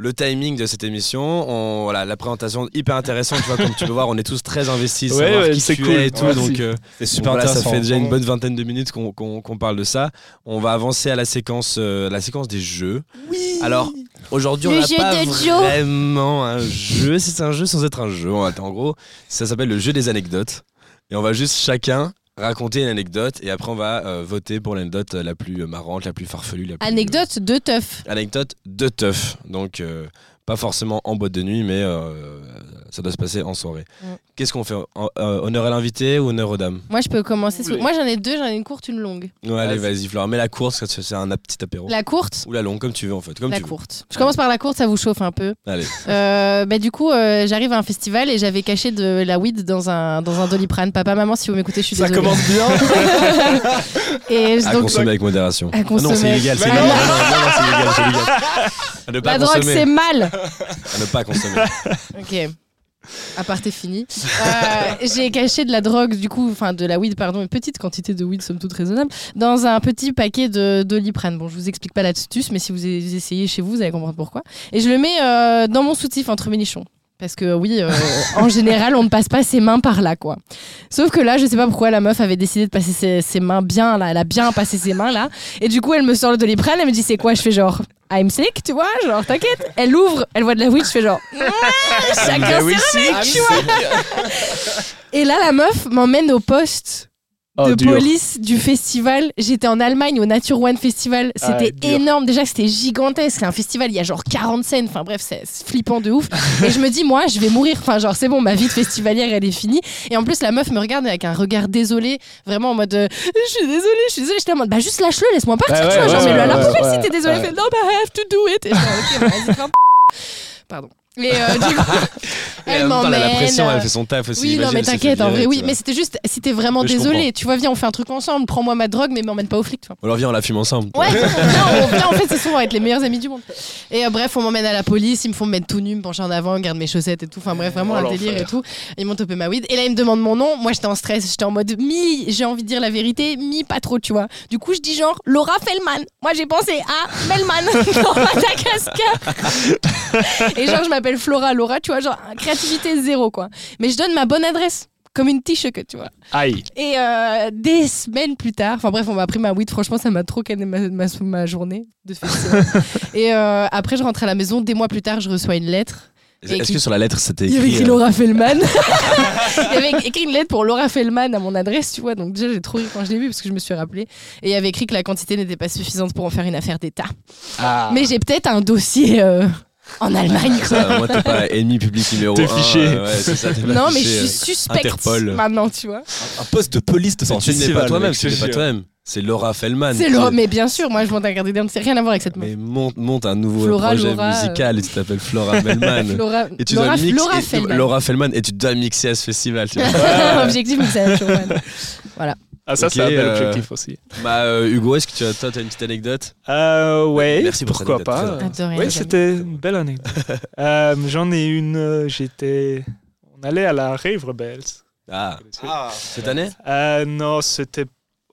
le timing de cette émission. On, voilà, la présentation hyper intéressante, tu vois, comme tu peux voir, on est tous très investis, Ouais, ouais, qui c'est cool. et tout, donc. euh, C'est donc super voilà, intéressant. ça fait déjà une bonne vingtaine de minutes qu'on qu'on- qu'on parle de ça. On va avancer à la séquence, euh, la séquence des jeux. Alors, aujourd'hui, on n'a pas vraiment un jeu. C'est un jeu sans être un jeu. En gros, ça s'appelle le jeu des anecdotes. Et on va juste chacun raconter une anecdote et après on va euh, voter pour l'anecdote la plus marrante, la plus farfelue. La plus, Anecdote de teuf. anecdote de teuf. Donc euh, pas forcément en boîte de nuit, mais euh, ça doit se passer en soirée. Mm. Qu'est-ce qu'on fait? En- euh, Honneur à l'invité ou honneur aux dames? Moi, je peux commencer. sous-. Moi, j'en ai deux. J'en ai une courte, une longue. Ouais, allez, Vas-y. Flora. Mets la course, c'est c'est un petit apéro. La courte. Ou la longue, comme tu veux en fait. Comme La tu veux. courte. Je commence par la courte, ça vous chauffe un peu. Allez. Euh, bah, du coup, euh, j'arrive à un festival et j'avais caché de la weed dans un, dans un doliprane. Papa, maman, si vous m'écoutez, je suis Ça désolée. commence bien. [LAUGHS] Et À donc, consommer avec modération. À Ah non, c'est consommer. illégal. non. C'est illégal, c'est illégal. La drogue, c'est mal. À ne pas consommer. [LAUGHS] Ok. Aparté fini. Euh, j'ai caché de la drogue, du coup, enfin de la weed, pardon, une petite quantité de weed, somme toute raisonnable, dans un petit paquet de doliprane. Bon, je vous explique pas l'astuce, mais si vous essayez chez vous, vous allez comprendre pourquoi. Et je le mets euh, dans mon soutif entre mes nichons. Parce que oui, euh, en général, on ne passe pas ses mains par là, quoi. Sauf que là, je sais pas pourquoi la meuf avait décidé de passer ses, ses mains bien, là. Elle a bien passé ses mains, là. Et du coup, elle me sort le doliprane, elle me dit, c'est quoi? Je fais genre, I'm sick, tu vois? Genre, t'inquiète. Elle ouvre, elle voit de la weed, je fais genre, chacun ses sick. tu vois? Et là, la meuf m'emmène au poste Oh, de dur. police du festival. J'étais en Allemagne au Nature One Festival. Ah, C'était énorme. Déjà, c'était gigantesque. C'est un festival, il y a genre 40 scènes. Enfin bref, c'est flippant de ouf. [LAUGHS] Et je me dis, moi, je vais mourir. Enfin, genre, c'est bon, ma vie de festivalière, elle est finie. Et en plus, la meuf me regarde avec un regard désolé. Vraiment en mode, euh, je suis désolée, je suis désolée. J'étais en mode, bah juste lâche-le, laisse-moi partir. Ouais, tu vois, ouais, genre, ouais, mets-le à la poubelle si t'es désolée. fait, non, bah I have to do it. Et je fais, ok, vas-y. Pardon. Et euh, du coup, [LAUGHS] elle a la m'emmène. pression, elle fait son taf aussi. Oui, non, mais t'inquiète, en vrai, oui. Mais c'était juste, si t'es vraiment Mais désolé, tu vois, viens, on fait un truc ensemble, prends-moi ma drogue, mais m'emmène pas au flic, tu vois. Alors viens, on la fume ensemble. Ouais, viens, [LAUGHS] en fait, c'est souvent être les meilleurs amis du monde. Et euh, bref, on m'emmène à la police, ils me font me mettre tout nu, me pencher en avant, garde mes chaussettes et tout. Enfin bref, vraiment Oh, un délire et tout. Ils m'ont topé ma weed. Et là, ils me demandent mon nom. Moi, j'étais en stress, j'étais en mode mi, j'ai envie de dire la vérité, mi pas trop, tu vois. Du coup, je dis genre Laura Fellman. Moi, j'ai pensé à Melman [LAUGHS] dans Madagascar. et genre, je m'appelle Flora Laura, tu vois, genre créativité zéro, quoi. Mais je donne ma bonne adresse. Comme une t-shirt, tu vois. Aïe. Et euh, des semaines plus tard, enfin bref, on m'a pris ma weed. Franchement, ça m'a trop calmé ma, ma, ma journée de festival. [LAUGHS] et euh, après, je rentre à la maison. Des mois plus tard, je reçois une lettre. Est-ce que sur la lettre c'était Il y avait écrit écrit euh, Laura Feldman. [LAUGHS] il y avait écrit une lettre pour Laura Feldman à mon adresse, tu vois. Donc déjà, j'ai trop ri quand je l'ai vu parce que je me suis rappelé. Et il y avait écrit que la quantité n'était pas suffisante pour en faire une affaire d'État. Ah. Mais j'ai peut-être un dossier euh, en Allemagne, quoi. ça, Moi, t'es pas ennemi public numéro T'es 1. fiché. ouais, c'est ça, t'es pas Non, mais fiché, je euh. suis suspecte Interpol. maintenant, tu vois. Un poste de tu ne l'es festival. pas toi-même, tu ne l'es je pas toi-même. C'est Laura Feldman. C'est le... Mais bien sûr, moi, je monte un garde des c'est rien à voir avec cette meuf. Mais monte, monte un nouveau Flora, projet Laura, musical [LAUGHS] et tu t'appelles Flora Feldman. Laura, Et tu Laura, dois mixer Laura et- Feldman. Laura Feldman et tu dois mixer à ce festival. tu vois. [LAUGHS] Objectif, mais c'est un showman. Ah, ça, c'est un bel euh, objectif aussi. bah, euh, Hugo, est-ce que tu as, toi, t'as une petite anecdote Euh, ouais, Merci pour cette pourquoi pas. Oui, c'était une belle anecdote. [LAUGHS] Euh, J'en ai une. J'étais. On allait à la Rave Rebels. Ah, cette année? Euh, non, c'était.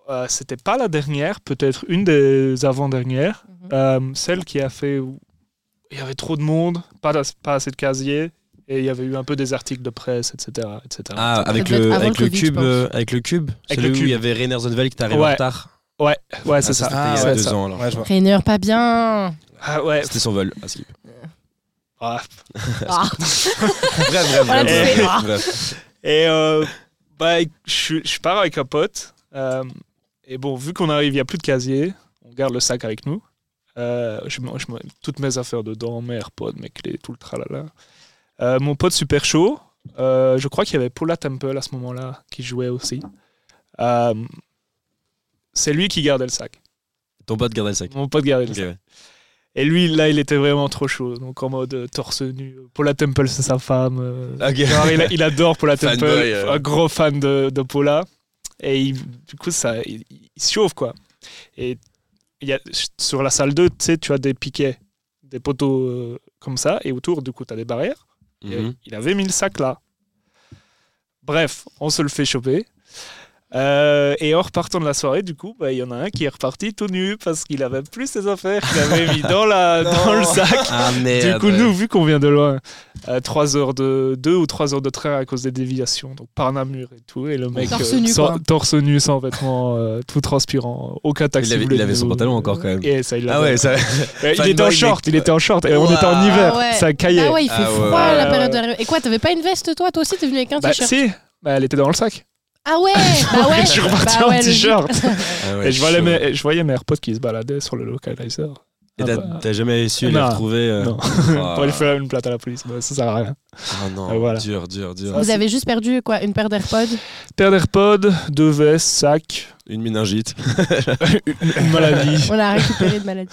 euh, c'était pas la dernière, peut-être une des avant-dernières. Mhm. Euh, celle qui a fait où il y avait trop de monde, pas assez de casiers, et il y avait eu un peu des articles de presse, etc. etc. Ah, avec le, avec le cube, euh, avec le cube, Avec celui le où cube. il y avait Rainer Zonderveld qui t'arrive Ouais. en retard. ouais, ouais, c'est Ah, ça. C'était il y c'est a deux ça. ans alors. Ouais, je vois. Rainer, pas bien. Ah, ouais. C'était son vol à Skip. Ah. Ah. [LAUGHS] Bref, bref, bref, bref. Et euh, bah, je, je pars avec un pote. euh, et bon, vu qu'on arrive, il n'y a plus de casier, on garde le sac avec nous. Euh, je, mets- je toutes mes affaires dedans, mes AirPods, mes clés, tout le tralala. Euh, mon pote super chaud, euh, je crois qu'il y avait Paula Temple à ce moment-là qui jouait aussi. Euh, c'est lui qui gardait le sac. Ton pote gardait le sac. Mon pote gardait le sac. ouais. Et lui, là, il était vraiment trop chaud. Donc en mode torse nu. Paula Temple, c'est sa femme. genre, il, il adore Paula [LAUGHS] Temple. Un gros fan de, de Paula. Et il- du coup, ça, il, il se chauffe, quoi. Et il y a, sur la salle 2, tu sais, tu as des piquets, des poteaux comme ça. Et autour, du coup, tu as des barrières. Mhm. Il avait mis le sac là. Bref, on se le fait choper. Euh, et en repartant de la soirée, du coup, bah, il y en a un qui est reparti tout nu parce qu'il avait plus ses affaires qu'il avait mis dans, la, [LAUGHS] dans le sac. Ah Du coup, nous, vu qu'on vient de loin, 3 heures de 2 ou 3 heures de train à cause des déviations, donc par Namur et tout, et le mec Torse nu, sans, torse nu, sans vêtements, euh, tout transpirant, aucun taxi. Il avait- il son pantalon encore, quand même. Et ça, il Ah ouais, ça. Il était en short, il était en short, et on était en hiver, Ah ouais. ça caillait. Ah ouais, il fait Ah ouais, froid ouais. la période de. Et quoi, t'avais pas une veste toi? Toi aussi, t'es venu avec un Bah t-shirt si, bah, elle était dans le sac. Ah ouais, [LAUGHS] bah ouais. Je suis reparti bah en ouais, t-shirt. Ah ouais, Et je voyais, mes, je voyais mes AirPods qui se baladaient sur le localizer. Et Ah t'as bah. t'as jamais su les retrouver euh, Non. [LAUGHS] ah. Pour aller faire une plainte à la police, mais ça sert à rien. Ah non, Ah, voilà. dur, dur, dur. Vous avez juste perdu quoi Une paire d'AirPods? Paire d'AirPods, deux vestes, sac, Une méningite. [LAUGHS] une maladie. On a récupéré de maladie.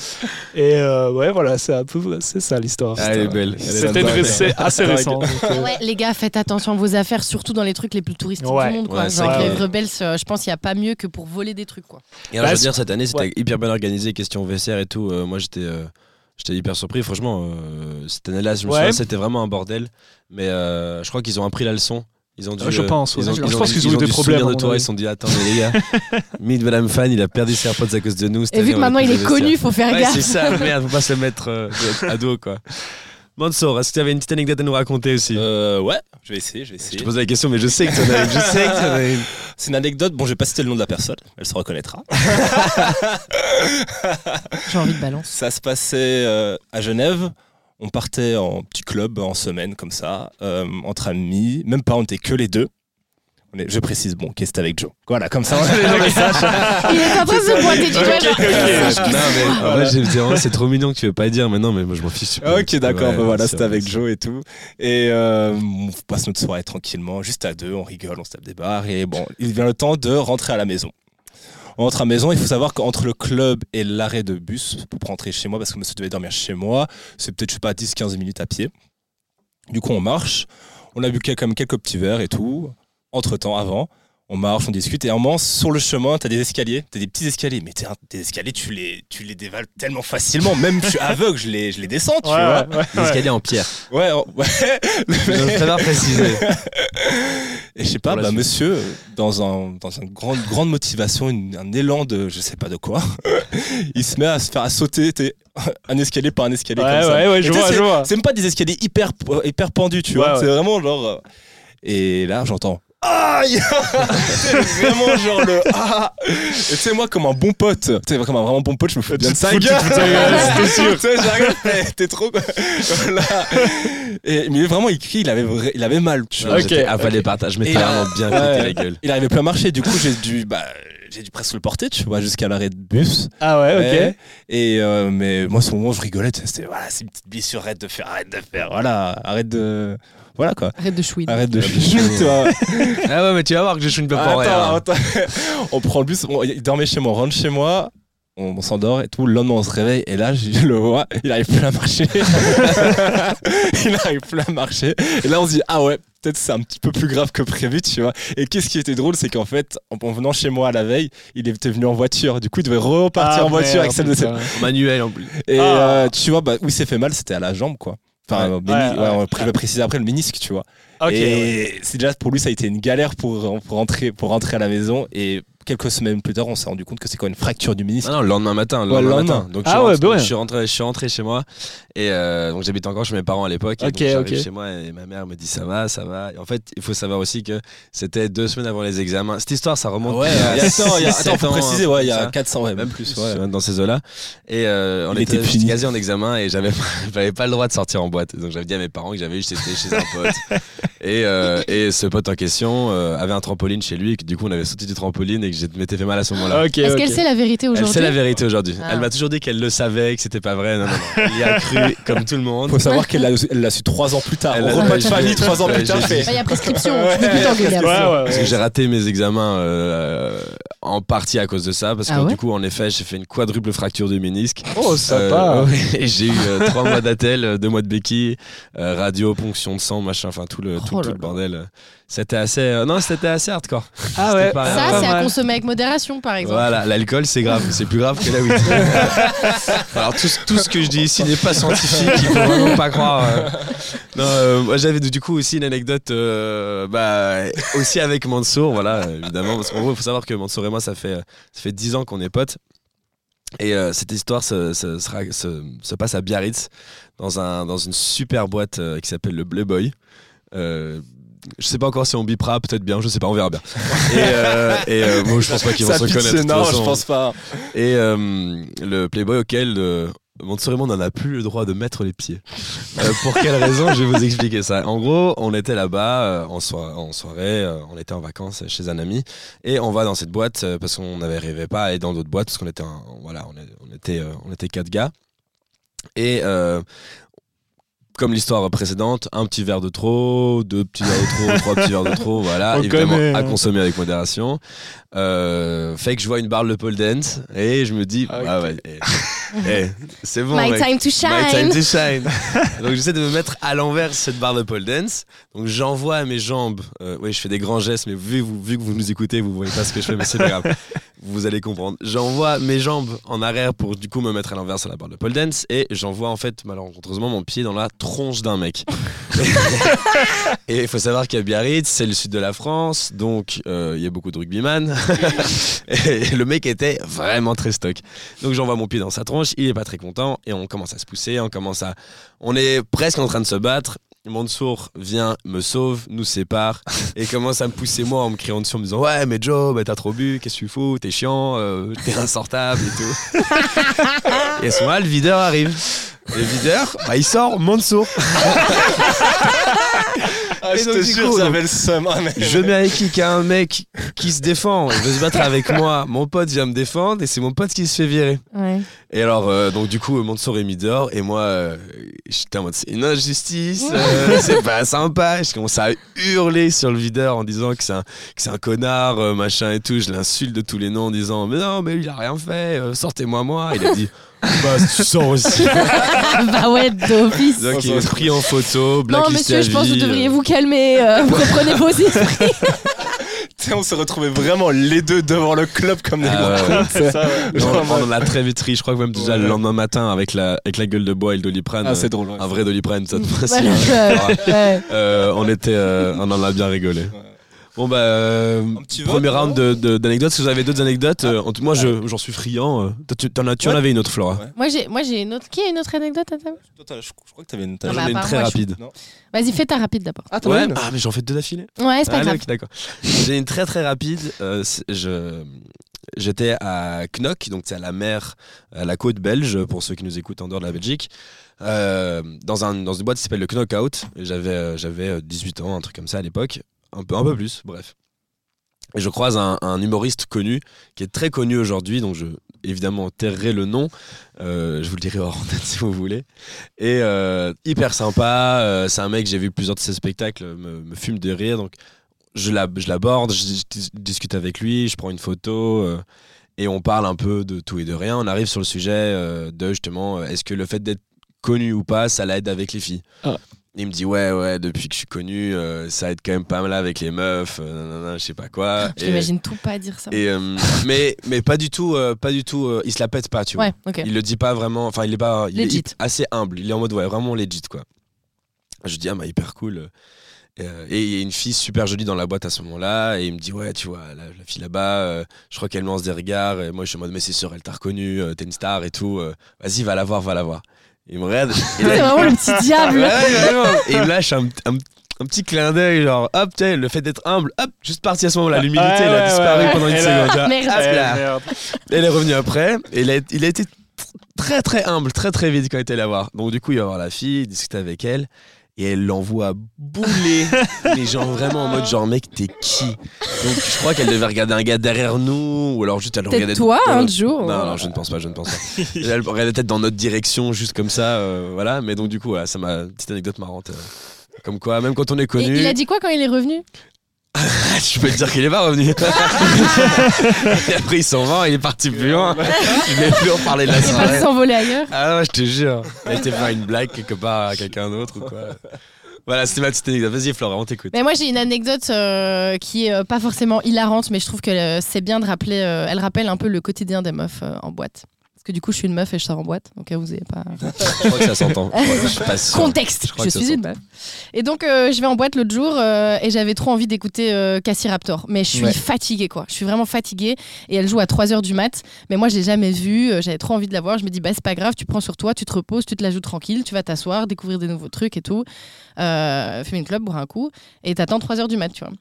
Et euh, ouais, voilà, c'est un peu c'est ça l'histoire. Ah, elle est belle. C'était assez récent. euh, Ouais, les gars, faites attention à vos affaires, surtout dans les trucs les plus touristiques Ouais. du monde. Quoi. Ouais, c'est Genre, les rebelles, euh, je pense qu'il n'y a pas mieux que pour voler des trucs. Quoi. Et alors, Bah, je veux dire, cette année, c'était ouais. hyper bien organisé, question VCR et tout. Euh, moi, j'étais euh, j'étais hyper surpris. Franchement, euh, cette année-là, je me Ouais. souviens, c'était vraiment un bordel. Mais euh, je crois qu'ils ont appris la leçon. Ils ont dû, Euh, je euh, pense, Ils ouais. ont, Je ils pense dû- qu'ils ont eu des dû problèmes, de toi. Ils se sont dit, attends, mais les gars, [LAUGHS] Mid Madame Fan, il a perdu ses AirPods à cause de nous. Et vu que maintenant a il est connu, il faut faire gaffe. c'est ça, merde, faut pas se mettre euh, à dos, quoi. Mansour, est-ce que tu avais une petite anecdote à nous raconter aussi? Euh, ouais, je vais essayer, je vais Je essayer. te pose la question, mais je sais que tu en as une. Je sais que tu en as une. [LAUGHS] C'est une anecdote, bon, je vais pas citer le nom de la personne, elle se reconnaîtra. [LAUGHS] J'ai envie de balance. Ça se passait euh, à Genève. On partait en petit club en semaine comme ça, euh, entre amis. Même pas, on était que les deux. On est- je précise, bon, qu'est-ce que c'était avec Joe? Voilà, comme ça, les gens qui sachent. Il est en train de se pointer du doigt. [LAUGHS] non, mais en vrai, j'ai- c'est vraiment- c'est trop mignon que tu veux pas dire, mais non, mais moi je m'en fiche. super. Ok, d'accord, Ouais, bah voilà, c'était avec Joe et tout. Et euh, on passe notre soirée tranquillement, juste à deux, on rigole, on se tape des barres. Et bon, il vient le temps de rentrer à la maison. On rentre à la maison, il faut savoir qu'entre le club et l'arrêt de bus, pour rentrer chez moi, parce que monsieur devait dormir chez moi, c'est peut-être, je sais pas, 10-15 minutes à pied. Du coup, on marche, on a bu quand même quelques petits verres et tout. Entre-temps, avant, on marche, on discute, et à un moment, sur le chemin, t'as des escaliers, t'as des petits escaliers, mais t'es un- tes escaliers, tu les, tu les dévales tellement facilement, même je suis [LAUGHS] aveugle, je les, je les descends, tu ouais, vois. ouais, ouais, Les escaliers en pierre. Ouais, oh, ouais. Je préfère préciser. [LAUGHS] Et je sais pas, bah, suite. monsieur, dans, un, dans une grande, grande motivation, une- un élan de je sais pas de quoi, [LAUGHS] il se met à se faire à sauter t'es, un escalier par un escalier Ouais, comme ça. ouais, je vois, c'est- je vois. C'est même pas des escaliers hyper, hyper pendus, tu Ouais, vois. ouais. C'est vraiment genre. euh, Et là, j'entends. Aïe C'est [LAUGHS] vraiment genre le ah Et tu sais moi comme un bon pote, tu sais comme un vraiment bon pote, je me fous bien de sa gueule. [LAUGHS] c'était sûr. Tu sais, j'arrive, t'es trop [LAUGHS] voilà. Et mais vraiment il crie, il avait il avait mal, tu vois. Ouais, Ok, J'étais avalé ok. par ta. Je m'étais là- vraiment bien Ouais. pété la gueule. Il arrivait plus à marcher, du coup j'ai dû bah j'ai dû presque le porter, tu vois, jusqu'à l'arrêt de bus. Ah ouais, ok. Ouais. Et euh, mais moi, à ce moment, je rigolais. tu sais, C'était voilà, c'est une petite blessure. Arrête de faire, arrête de faire. Voilà, arrête de. Voilà quoi. Arrête de chouiner. Arrête de chouiner, tu vois. [LAUGHS] Ah ouais, mais tu vas voir que je suis une peu Attends, pour rien. attends. On prend le bus. on- il dormait chez moi. On rentre chez moi. On, on s'endort et tout. Le lendemain, on se réveille. Et là, je le vois. Il arrive plus à marcher. [LAUGHS] il arrive plus à marcher. Et là, on se dit Ah ouais. Peut-être c'est un petit peu plus grave que prévu, tu vois. Et qu'est-ce qui était drôle, c'est qu'en fait, en, en venant chez moi à la veille, il était venu en voiture. Du coup, il devait repartir Ah, en voiture avec celle de ses putain. Manuel en plus. et Ah. euh, tu vois, bah, où il s'est fait mal, c'était à la jambe, quoi. Enfin, Ouais. on va préciser après le ménisque, tu vois. Et c'est déjà pour lui, ça a été une galère pour, pour, rentrer, pour rentrer à la maison. Et quelques semaines plus tard, on s'est rendu compte que c'est quoi une fracture du ménisque. Ah non, le lendemain matin. Le Ouais, le lendemain lendemain. matin. Donc, Ah je, suis ouais, rentré, bah ouais. je, suis rentré, je suis rentré chez moi. Et euh, donc, j'habitais encore chez mes parents à l'époque. Et Ok, donc, j'arrive chez moi et ma mère me dit Ça va, ça va. Et en fait, il faut savoir aussi que c'était deux semaines avant les examens. Cette histoire, ça remonte. Ouais, à il y a, attends, il y a, attends, faut ans, préciser, un ouais, il y a comme ça. 400, ouais, même plus, ouais. dans ces eaux-là. Et euh, on Il était, était quasi en examen et j'avais, [LAUGHS] j'avais pas le droit de sortir en boîte. Donc j'avais dit à mes parents que j'avais eu, c'était chez un pote. [LAUGHS] et, euh, et ce pote en question avait un trampoline chez lui et que du coup on avait sauté du trampoline et que je m'étais fait mal à ce moment-là. Ok, Est-ce qu'elle sait la vérité Elle aujourd'hui sait la vérité aujourd'hui. Ah. Elle m'a toujours dit qu'elle le savait, que c'était pas vrai. Non, non, non. Elle y a cru comme tout le monde. Faut savoir qu'elle l'a elle su trois ans plus tard. Elle repas de famille, trois ans plus tard. Bah, Il y a prescription, Ouais. tu plus Ouais, Parce que j'ai raté mes examens euh, en partie à cause de ça. Parce que Ah ouais du coup, en effet, j'ai fait une quadruple fracture du ménisque. Oh, Euh, sympa. [LAUGHS] ouais, et j'ai eu euh, trois mois d'attel, euh, deux mois de béquille, euh, radio, ponction de sang, machin, enfin tout le, tout, Oh le bordel. C'était assez, euh, non, c'était assez hardcore. Ah ouais. pas- Ça, c'est à consommer avec modération, par exemple. Voilà, l'alcool c'est grave, c'est plus grave que la weed. [LAUGHS] Alors tout, ce- tout ce que je dis ici n'est pas scientifique, il faut vraiment pas croire. euh. Non, euh, moi j'avais du coup aussi une anecdote, euh, bah, aussi avec Mansour, voilà, évidemment, parce qu'en gros il faut savoir que Mansour et moi ça fait ça fait 10 ans qu'on est potes. Et euh, cette histoire se, se- sera- se- se passe à Biarritz, dans, un, dans une super boîte euh, qui s'appelle le Bleu Boy. Euh, je sais pas encore si on bipera, peut-être bien, je sais pas, on verra bien. Et, euh, et euh, bon, je pense pas qu'ils vont se pitié, connaître. de toute non, façon. je pense pas. Et euh, le Playboy auquel euh, Montsou Raymond n'en a plus le droit de mettre les pieds. Euh, pour quelle raison Je vais vous expliquer ça. En gros, on était là-bas euh, en, en soirée, euh, on était en vacances chez un ami et on va dans cette boîte parce qu'on n'avait rêvé pas à aller dans d'autres boîtes parce qu'on était, un- voilà, on, est- on était, on était quatre gars. Et comme l'histoire précédente, un petit verre de trop, deux petits verres de trop, [LAUGHS] trois petits verres de trop, voilà, On évidemment connaît, à hein. consommer avec modération. Euh, fait que je vois une barre de pole dance et je me dis, Ah, ah ouais, eh, eh, c'est bon. My mec. time to shine. My time to shine. [LAUGHS] Donc j'essaie de me mettre à l'envers cette barre de pole dance. Donc j'envoie mes jambes. euh, oui, je fais des grands gestes, mais vu, vous- vu que vous nous écoutez, vous voyez pas ce que je fais, mais c'est pas grave. Vous allez comprendre. J'envoie mes jambes en arrière pour du coup me mettre à l'envers sur la barre de pole dance et j'envoie en fait malencontreusement mon pied dans la tronche d'un mec. [LAUGHS] et il faut savoir qu'à Biarritz, c'est le sud de la France, donc euh, il y a beaucoup de rugbyman. [LAUGHS] et le mec était vraiment très stock. Donc j'envoie mon pied dans sa tronche, il est pas très content et on commence à se pousser, on commence à on est presque en train de se battre. Mansour vient, me sauve, nous sépare [LAUGHS] et commence à me pousser moi en me criant dessus en me disant Ouais, mais Joe, bah, t'as trop bu, qu'est-ce que tu fous, t'es chiant, euh, t'es insortable et tout. [LAUGHS] et à ce moment-là, le videur arrive. Et le videur, bah, il sort Mansour. [LAUGHS] Ah, Et je donc, te jure, coup, j'avais le seum. Ah, mais- Je mets avec kick à un mec qui se défend, il veut se battre avec [LAUGHS] moi. Mon pote vient me défendre et c'est mon pote qui se fait virer. Ouais. Et alors, euh, donc du coup, Mansour est mis dehors et moi, euh, j'étais en mode c'est une injustice, euh, c'est pas sympa. Je commence à hurler sur le videur en disant que c'est un, que un connard, euh, machin et tout. Je l'insulte de tous les noms en disant mais non, mais il a rien fait, euh, sortez-moi moi. Il a dit bah tu sors aussi. [LAUGHS] bah ouais, d'office. Donc il est pris en photo, Non, monsieur, je pense que vous devriez vous calmer. euh, [LAUGHS] vous reprenez vos esprits. [LAUGHS] Tu sais, on s'est retrouvés vraiment les deux devant le club comme des Ah, gros ouais. cons. Non, Genre, on en a très vite ri. Je crois que même déjà Ouais. le lendemain matin avec la, avec la gueule de bois et le doliprane. Ah, c'est euh, drôle. ouais. un vrai doliprane, ça te. Voilà, ouais, ouais. Euh, on était, euh, on en a bien rigolé. Ouais. Bon bah, euh, vote, premier non round d'anecdotes. Si vous avez d'autres anecdotes, euh, en tout- moi je- j'en suis friand. euh. Tu, t'en as- tu en avais une autre, Flora. Ouais. Moi, j'ai, moi, j'ai une autre. Qui a une autre anecdote à table je, je crois que t'avais une. Bah, ai une très moi, rapide. Vas-y, fais ta rapide d'abord. Ah, Ouais. Ah mais j'en fais deux d'affilée. Ouais, c'est pas Allez, grave. d'accord. J'ai une très très rapide. euh, je j'étais à Knock, donc c'est à la mer, à la côte belge pour ceux qui nous écoutent en dehors de la Belgique. euh, dans, un, dans une boîte qui s'appelle le Knockout. J'avais j'avais euh, 18 ans, un truc comme ça à l'époque. Un peu, un peu plus, bref. Et je croise un, un humoriste connu, qui est très connu aujourd'hui, donc je évidemment tairai le nom. Euh, je vous le dirai hors [LAUGHS] antenne si vous voulez. Et euh, hyper sympa. euh, c'est un mec, j'ai vu plusieurs de ses spectacles, me, me fume de rire. Donc je la- je l'aborde, je, dis- discute avec lui, je prends une photo. et on parle un peu de tout et de rien. On arrive sur le sujet de justement, est-ce que le fait d'être connu ou pas, ça l'aide avec les filles? Ah. Il me dit ouais ouais depuis que je suis connu euh, ça aide quand même pas mal avec les meufs euh, nanana, je sais pas quoi [LAUGHS] Je l'imagine tout pas dire ça. et euh, [LAUGHS] mais mais pas du tout euh, pas du tout il se la pète pas tu vois Ouais, ok. il le dit pas vraiment enfin il est pas il est Legit. assez humble il est en mode ouais vraiment legit quoi je dis ah bah hyper cool et il y a une fille super jolie dans la boîte à ce moment-là et il me dit ouais tu vois la, la fille là-bas euh, je crois qu'elle me lance des regards et moi je suis en mode mais c'est sûr elle t'a reconnu euh, t'es une star et tout euh, vas-y va la voir va la voir il me regarde [LAUGHS] C'est vraiment le petit [LAUGHS] diable. Ouais. Et il me lâche un, un- un petit clin d'œil, genre, hop, tu sais, le fait d'être humble, hop, juste parti à ce moment-là. L'humilité, Ouais, elle a ouais, disparu ouais. pendant une seconde. Merde. Elle est revenue après, et il a, il a été très très humble, très très vite quand il était la voir. Donc du coup, il va voir la fille, il discute avec elle. Et elle l'envoie bouler. [LAUGHS] Les gens vraiment en mode genre mec t'es qui? Donc je crois qu'elle devait regarder un gars derrière nous ou alors juste elle regardait toi, dans un notre- jour. Non non je ne pense pas je ne pense pas. [LAUGHS] Elle regardait peut-être dans notre direction juste comme ça euh, voilà. Mais donc du coup voilà, ça m'a petite anecdote marrante euh, comme quoi même quand on est Et connu il a dit quoi quand il est revenu? [LAUGHS] je peux te dire qu'il est pas revenu [LAUGHS] et après il s'en va il est parti plus loin je vais plus en parler de la Il est parti soirée s'envoler ailleurs. ah ouais, je te jure. Elle était faire une blague quelque part à quelqu'un d'autre ou quoi. Voilà, c'était ma petite anecdote. Vas-y, Flora, on t'écoute. Mais moi j'ai une anecdote euh, qui est euh, pas forcément hilarante, mais je trouve que euh, c'est bien de rappeler. euh, elle rappelle un peu le quotidien des meufs euh, en boîte. Parce que du coup je suis une meuf et je sors en boîte, donc euh, vous avez pas. [LAUGHS] Je crois que ça s'entend. Sûr. Contexte, Je suis une meuf. Et donc euh, je vais en boîte l'autre jour euh, et j'avais trop envie d'écouter euh, Cassie Raptor. Mais je suis Ouais. fatiguée quoi. Je suis vraiment fatiguée et elle joue à 3h du mat. Mais moi je l'ai jamais vue, euh, j'avais trop envie de la voir. Je me dis bah c'est pas grave, tu prends sur toi, tu te reposes, tu te la joues tranquille, tu vas t'asseoir, découvrir des nouveaux trucs et tout. Euh, fumer une clope, boire un coup et t'attends 3h du mat, tu vois.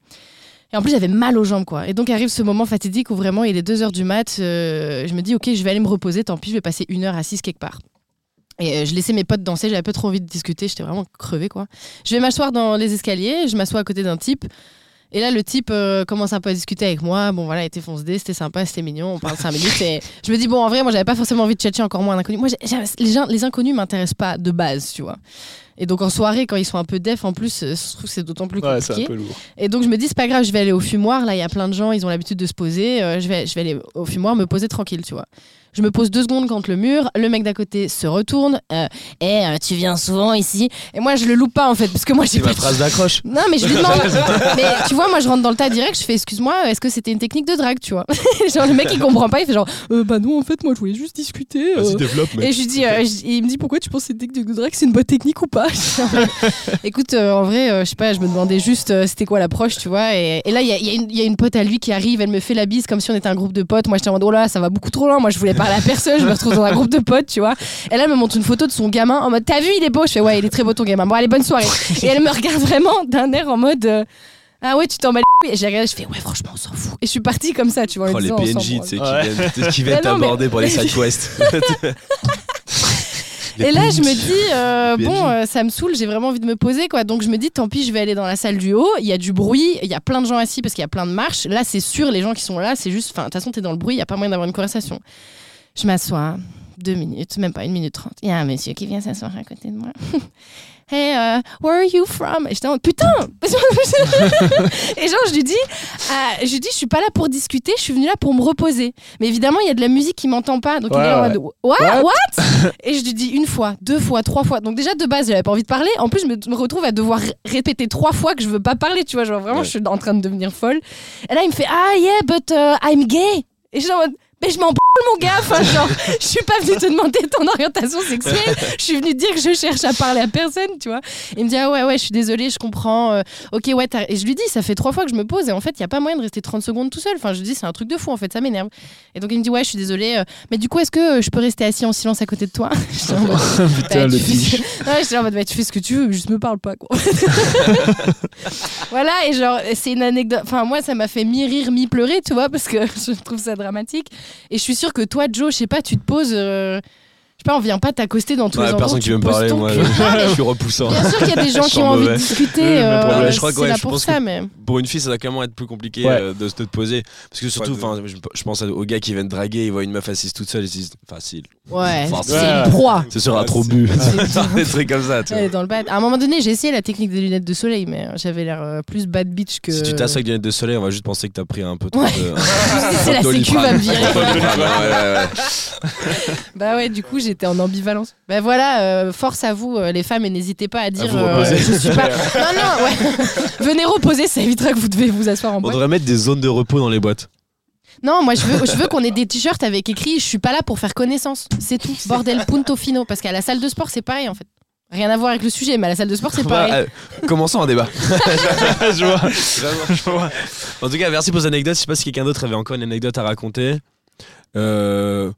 Et en plus, j'avais mal aux jambes, quoi. Et donc arrive ce moment fatidique où vraiment il est 2h du mat. euh, je me dis, ok, je vais aller me reposer, tant pis, je vais passer une heure assise quelque part. Et euh, je laissais mes potes danser, j'avais pas trop envie de discuter, j'étais vraiment crevée quoi. Je vais m'asseoir dans les escaliers, je m'assois à côté d'un type. Et là, le type euh, commence un peu à discuter avec moi. Bon, voilà, il était foncé, c'était sympa, c'était mignon. On parle 5 minutes. Et je me dis, bon, en vrai, moi, j'avais pas forcément envie de tchatcher encore moins un inconnu. Moi, j'ai- les, gens, les inconnus m'intéressent pas de base, tu vois. Et donc, en soirée, quand ils sont un peu def, en plus, euh, je trouve que c'est d'autant plus Ouais, compliqué. un peu lourd. Et donc je me dis c'est pas grave, je vais aller au fumoir. Là il y a plein de gens, ils ont l'habitude de se poser. Euh, je vais, je vais aller au fumoir, me poser tranquille, tu vois. Je me pose deux secondes contre le mur. Le mec d'à côté se retourne. Euh, Eh, euh, tu viens souvent ici Et moi je le loupe pas en fait parce que moi j'ai pas. ma phrase d'accroche. [LAUGHS] Non mais je lui demande. [LAUGHS] mais tu vois moi je rentre dans le tas direct. Je fais excuse-moi, est-ce que c'était une technique de drague, tu vois? [LAUGHS] Genre le mec il comprend pas, il fait genre euh, bah non en fait moi je voulais juste discuter. euh. Développe. Et je lui dis, euh, je- il me dit pourquoi tu penses que c'est technique de drague, c'est une bonne technique ou pas? Écoute, euh, en vrai, euh, je sais pas, je me demandais juste euh, c'était quoi l'approche, tu vois. Et, et là, il y a, y une- il y a une pote à lui qui arrive, elle me fait la bise comme si on était un groupe de potes. Moi, j'étais en mode, oh là, ça va beaucoup trop loin. Moi, je voulais parler à personne, je me retrouve dans un groupe de potes, tu vois. Et là, elle me montre une photo de son gamin en mode, t'as vu, il est beau? Je fais, ouais, il est très beau ton gamin. Bon, allez, bonne soirée. Et elle me regarde vraiment d'un air en mode. euh, ah ouais, tu t'en bats les couilles. Et j'ai regardé, je fais, ouais, franchement, on s'en fout. Et je suis partie comme ça, tu vois. Oh, les disant, on s'en PNJ, tu sais, qui Ouais. viennent, [LAUGHS] t'aborder pour les side quests. [LAUGHS] Et là, je me dis, euh, bon, euh, ça me saoule, j'ai vraiment envie de me poser, quoi. Donc je me dis, tant pis, je vais aller dans la salle du haut. Il y a du bruit, il y a plein de gens assis parce qu'il y a plein de marches. Là, c'est sûr, les gens qui sont là, c'est juste, enfin, de toute façon, t'es dans le bruit, il y a pas moyen d'avoir une conversation. Je m'assois, deux minutes, même pas une minute trente. Il y a un monsieur qui vient s'asseoir à côté de moi. [LAUGHS] Hey, euh, where are you from? Et j'étais en putain! [LAUGHS] Et genre, je lui dis, euh, je lui dis, je suis pas là pour discuter, je suis venue là pour me reposer. Mais évidemment, il y a de la musique qui m'entend pas. Donc il est en mode, what? What? What? [LAUGHS] Et je lui dis une fois, deux fois, trois fois. Donc déjà de base, j'avais pas envie de parler. En plus, je me, me retrouve à devoir ré- répéter trois fois que je veux pas parler. Tu vois, genre vraiment, Ouais. je suis en train de devenir folle. Et là, il me fait ah yeah, but uh, I'm gay. Et je suis en mode mais je m'en mon gars. Enfin, genre, je suis pas venue te demander ton orientation sexuelle. Je suis venue te dire que je cherche à parler à personne, tu vois. Il me dit ah ouais ouais, je suis désolée, je comprends. euh, ok ouais. Et je lui dis ça fait trois fois que je me pose et en fait, il y a pas moyen de rester 30 secondes tout seul. Enfin, je lui dis c'est un truc de fou en fait, ça m'énerve. Et donc il me dit ouais, je suis désolée, euh, mais du coup est-ce que euh, je peux rester assis en silence à côté de toi? [LAUGHS] J'étais en mode, [LAUGHS] Putain, bah, le tu fais- biche. Ouais, j'étais en mode, bah, tu fais ce que tu veux, juste me parle pas, quoi. [LAUGHS] voilà, et genre, c'est une anecdote. Enfin, moi, ça m'a fait mi-rire, mi-pleurer, tu vois, parce que je trouve ça dramatique. Et je suis sûre que toi, Joe, je sais pas, tu te poses. euh, sais pas, on vient pas t'accoster dans tous Ouais, les endroits. personne qui veut me parler, moi. mais [LAUGHS] Je suis repoussant. Bien sûr qu'il y a des gens Je qui ont envie mauvais. de discuter. Euh, je crois que, c'est ouais, là je pour pense ça, que- mais. Pour une fille, ça doit carrément être plus compliqué Ouais. euh, de se te poser. Parce que surtout, Ouais, de- enfin, je, je pense aux gars qui viennent draguer, ils voient une meuf assise toute seule, ils se disent facile. Ouais, c'est ouais. une proie. Ce sera Ouais, trop c'est- bu. C'est- [LAUGHS] Des trucs comme ça, tu vois. dans le bad. À un moment donné, j'ai essayé la technique des lunettes de soleil, mais euh, j'avais l'air euh, plus bad bitch que. Si tu t'assois avec des lunettes de soleil, on va juste penser que t'as pris un peu trop de. [LAUGHS] C'est la sécu va me virer. Bah ouais, du coup, j'étais en ambivalence. Bah voilà, euh, force à vous, euh, les femmes, et n'hésitez pas à dire. vous euh, reposer. je suis pas. [LAUGHS] Non, non, ouais. Venez reposer, ça évitera que vous devez vous asseoir en On boîte. devrait mettre des zones de repos dans les boîtes. Non, moi, je veux, je veux qu'on ait des t-shirts avec écrit Je suis pas là pour faire connaissance. C'est tout. [LAUGHS] Bordel, punto fino. Parce qu'à la salle de sport, c'est pareil, en fait. Rien à voir avec le sujet, mais à la salle de sport, c'est pareil. Voilà, euh, commençons un débat. [LAUGHS] je vois. Je vois. En tout cas, merci pour ces anecdotes. Je sais pas si quelqu'un d'autre avait encore une anecdote à raconter. Euh,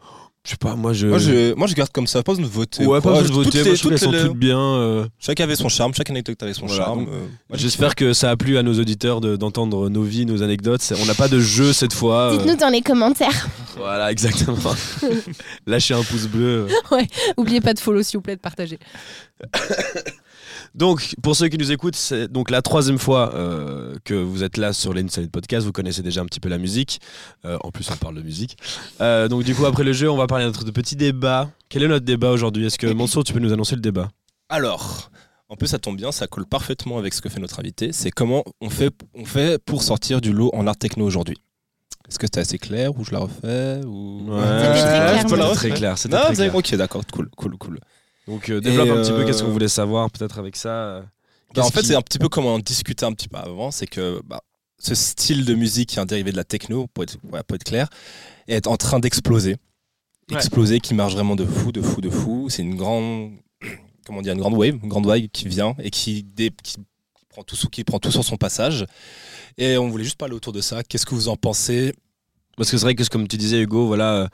je sais pas, moi je. Moi, je, moi, je garde comme ça, pas besoin de voter. Ouais, ou pas besoin de Toutes voter. les- Moi, je trouve qu'elles sont les- toutes bien. euh, Chacun avait son charme, chaque anecdote avait son Voilà. charme. euh, J'espère que ça a plu à nos auditeurs de- d'entendre nos vies, nos anecdotes. C'est- On n'a pas de jeu cette fois. euh, Dites-nous dans les commentaires. Voilà, exactement. [LAUGHS] Lâchez un pouce bleu. Oubliez pas de follow, s'il vous plaît, de partager. [LAUGHS] Donc, pour ceux qui nous écoutent, c'est donc la troisième fois euh, que vous êtes là sur l'Inside Podcast. Vous connaissez déjà un petit peu la musique. Euh, en plus, on parle de musique. Euh, donc, du coup, après le jeu, on va parler de notre petit débat. Quel est notre débat aujourd'hui? Est-ce que Mansour, tu peux nous annoncer le débat? Alors, en plus, ça tombe bien, ça colle parfaitement avec ce que fait notre invité. C'est comment on fait, on fait pour sortir du lot en art techno aujourd'hui. Est-ce que c'était assez clair ou je la refais ou... Sais très clair, je peux la refaire Très clair. Non, très vous avez- clair. ok, d'accord, cool, cool, cool. Donc, euh, développe Et, un petit peu. euh, Qu'est-ce qu'on voulait savoir peut-être avec ça euh, Bah, en fait, qui- c'est un petit peu comme on en discutait un petit peu avant, c'est que bah, ce style de musique qui est un dérivé de la techno, pour être, ouais, pour être clair, est en train d'exploser. Ouais. Exploser, qui marche vraiment de fou, de fou, de fou. C'est une grande, comment dire, une grande wave, une grande vague qui vient et qui, dé- qui, qui prend tout, sur- qui prend tout sur son passage. Et on voulait juste parler autour de ça. Qu'est-ce que vous en pensez Parce que c'est vrai que, comme tu disais, Hugo, voilà,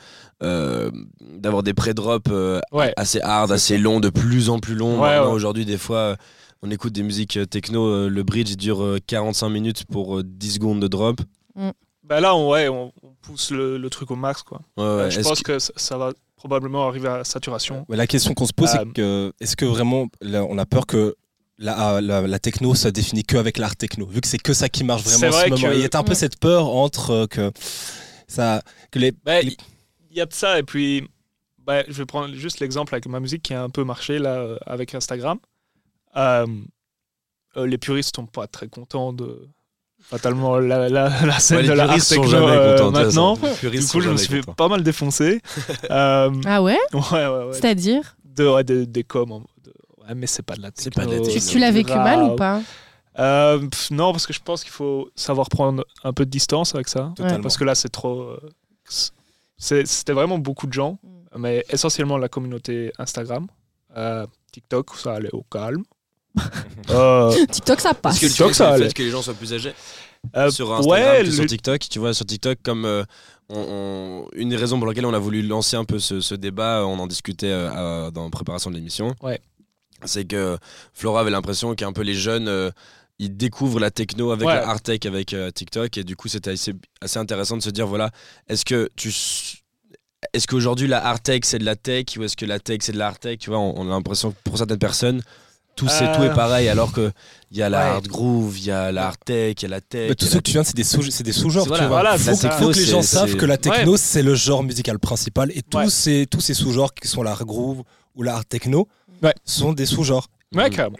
euh, d'avoir des pré-drops euh, Ouais. assez hard, assez longs, de plus en plus longs. Ouais, Maintenant, ouais. Aujourd'hui, des fois, euh, on écoute des musiques euh, techno, euh, le bridge dure euh, 45 minutes pour euh, 10 secondes de drop. Bah là, on, ouais, on, on pousse le, le truc au max, quoi. Ouais, ouais. Euh, je pense que- que ça, ça va probablement arriver à saturation. Ouais, la question qu'on se pose, Euh, c'est que est-ce que vraiment là, on a peur que la, la, la techno ça définit que avec l'art techno, vu que c'est que ça qui marche vraiment en ce vrai moment. que- Il y a un peu Ouais. cette peur entre euh, que ça que les Ben, les- Il y a de ça, et puis ben, je vais prendre juste l'exemple avec ma musique qui a un peu marché là euh, avec Instagram. Euh, euh, les puristes sont pas très contents de fatalement la, la, la scène Ouais, de la art puristes sont techno jamais euh, contents. de toute maintenant. Du coup, je me suis fait contents. pas mal défoncer. [LAUGHS] Euh, Ah ouais ouais, ouais, ouais. C'est-à-dire De, ouais, des, des coms. en mode, Ouais, mais c'est pas de la techno. Pas de la tu, techno. tu l'as vécu mal ou pas Euh, pff, Non, parce que je pense qu'il faut savoir prendre un peu de distance avec ça. Totalement. Parce que là, c'est trop. euh, C'était vraiment beaucoup de gens, mais essentiellement la communauté Instagram. Euh, TikTok, ça allait au calme. [LAUGHS] Euh, [LAUGHS] TikTok, ça passe. Est-ce que TikTok, ça le fait que les gens soient plus âgés euh, sur Instagram ouais, que sur TikTok. Tu vois, sur TikTok, comme euh, on- on- une des raisons pour laquelle on a voulu lancer un peu ce, ce débat, on en discutait euh, à- dans la préparation de l'émission. Ouais. C'est que Flora avait l'impression qu'un peu les jeunes. Ils découvrent la techno avec Ouais. la hard tech avec euh, TikTok et du coup c'était assez, assez intéressant de se dire voilà est-ce que tu s- est-ce qu'aujourd'hui la hard tech c'est de la tech ou est-ce que la tech c'est de la hard tech? Tu vois on, on a l'impression que pour certaines personnes tout, c'est, Euh. tout est pareil alors que il y a la Ouais. hard groove il y a la hard tech il y a la tech Bah, ceux la que tu viens, c'est des sous, c'est des sous-genres. Voilà, tu vois. voilà, faut, faut que les gens savent que la techno, c'est le genre musical principal et tous Ouais. ces tous ces sous-genres qui sont la groove ou la hard techno Ouais. sont des sous-genres. Ouais, Mhm. carrément.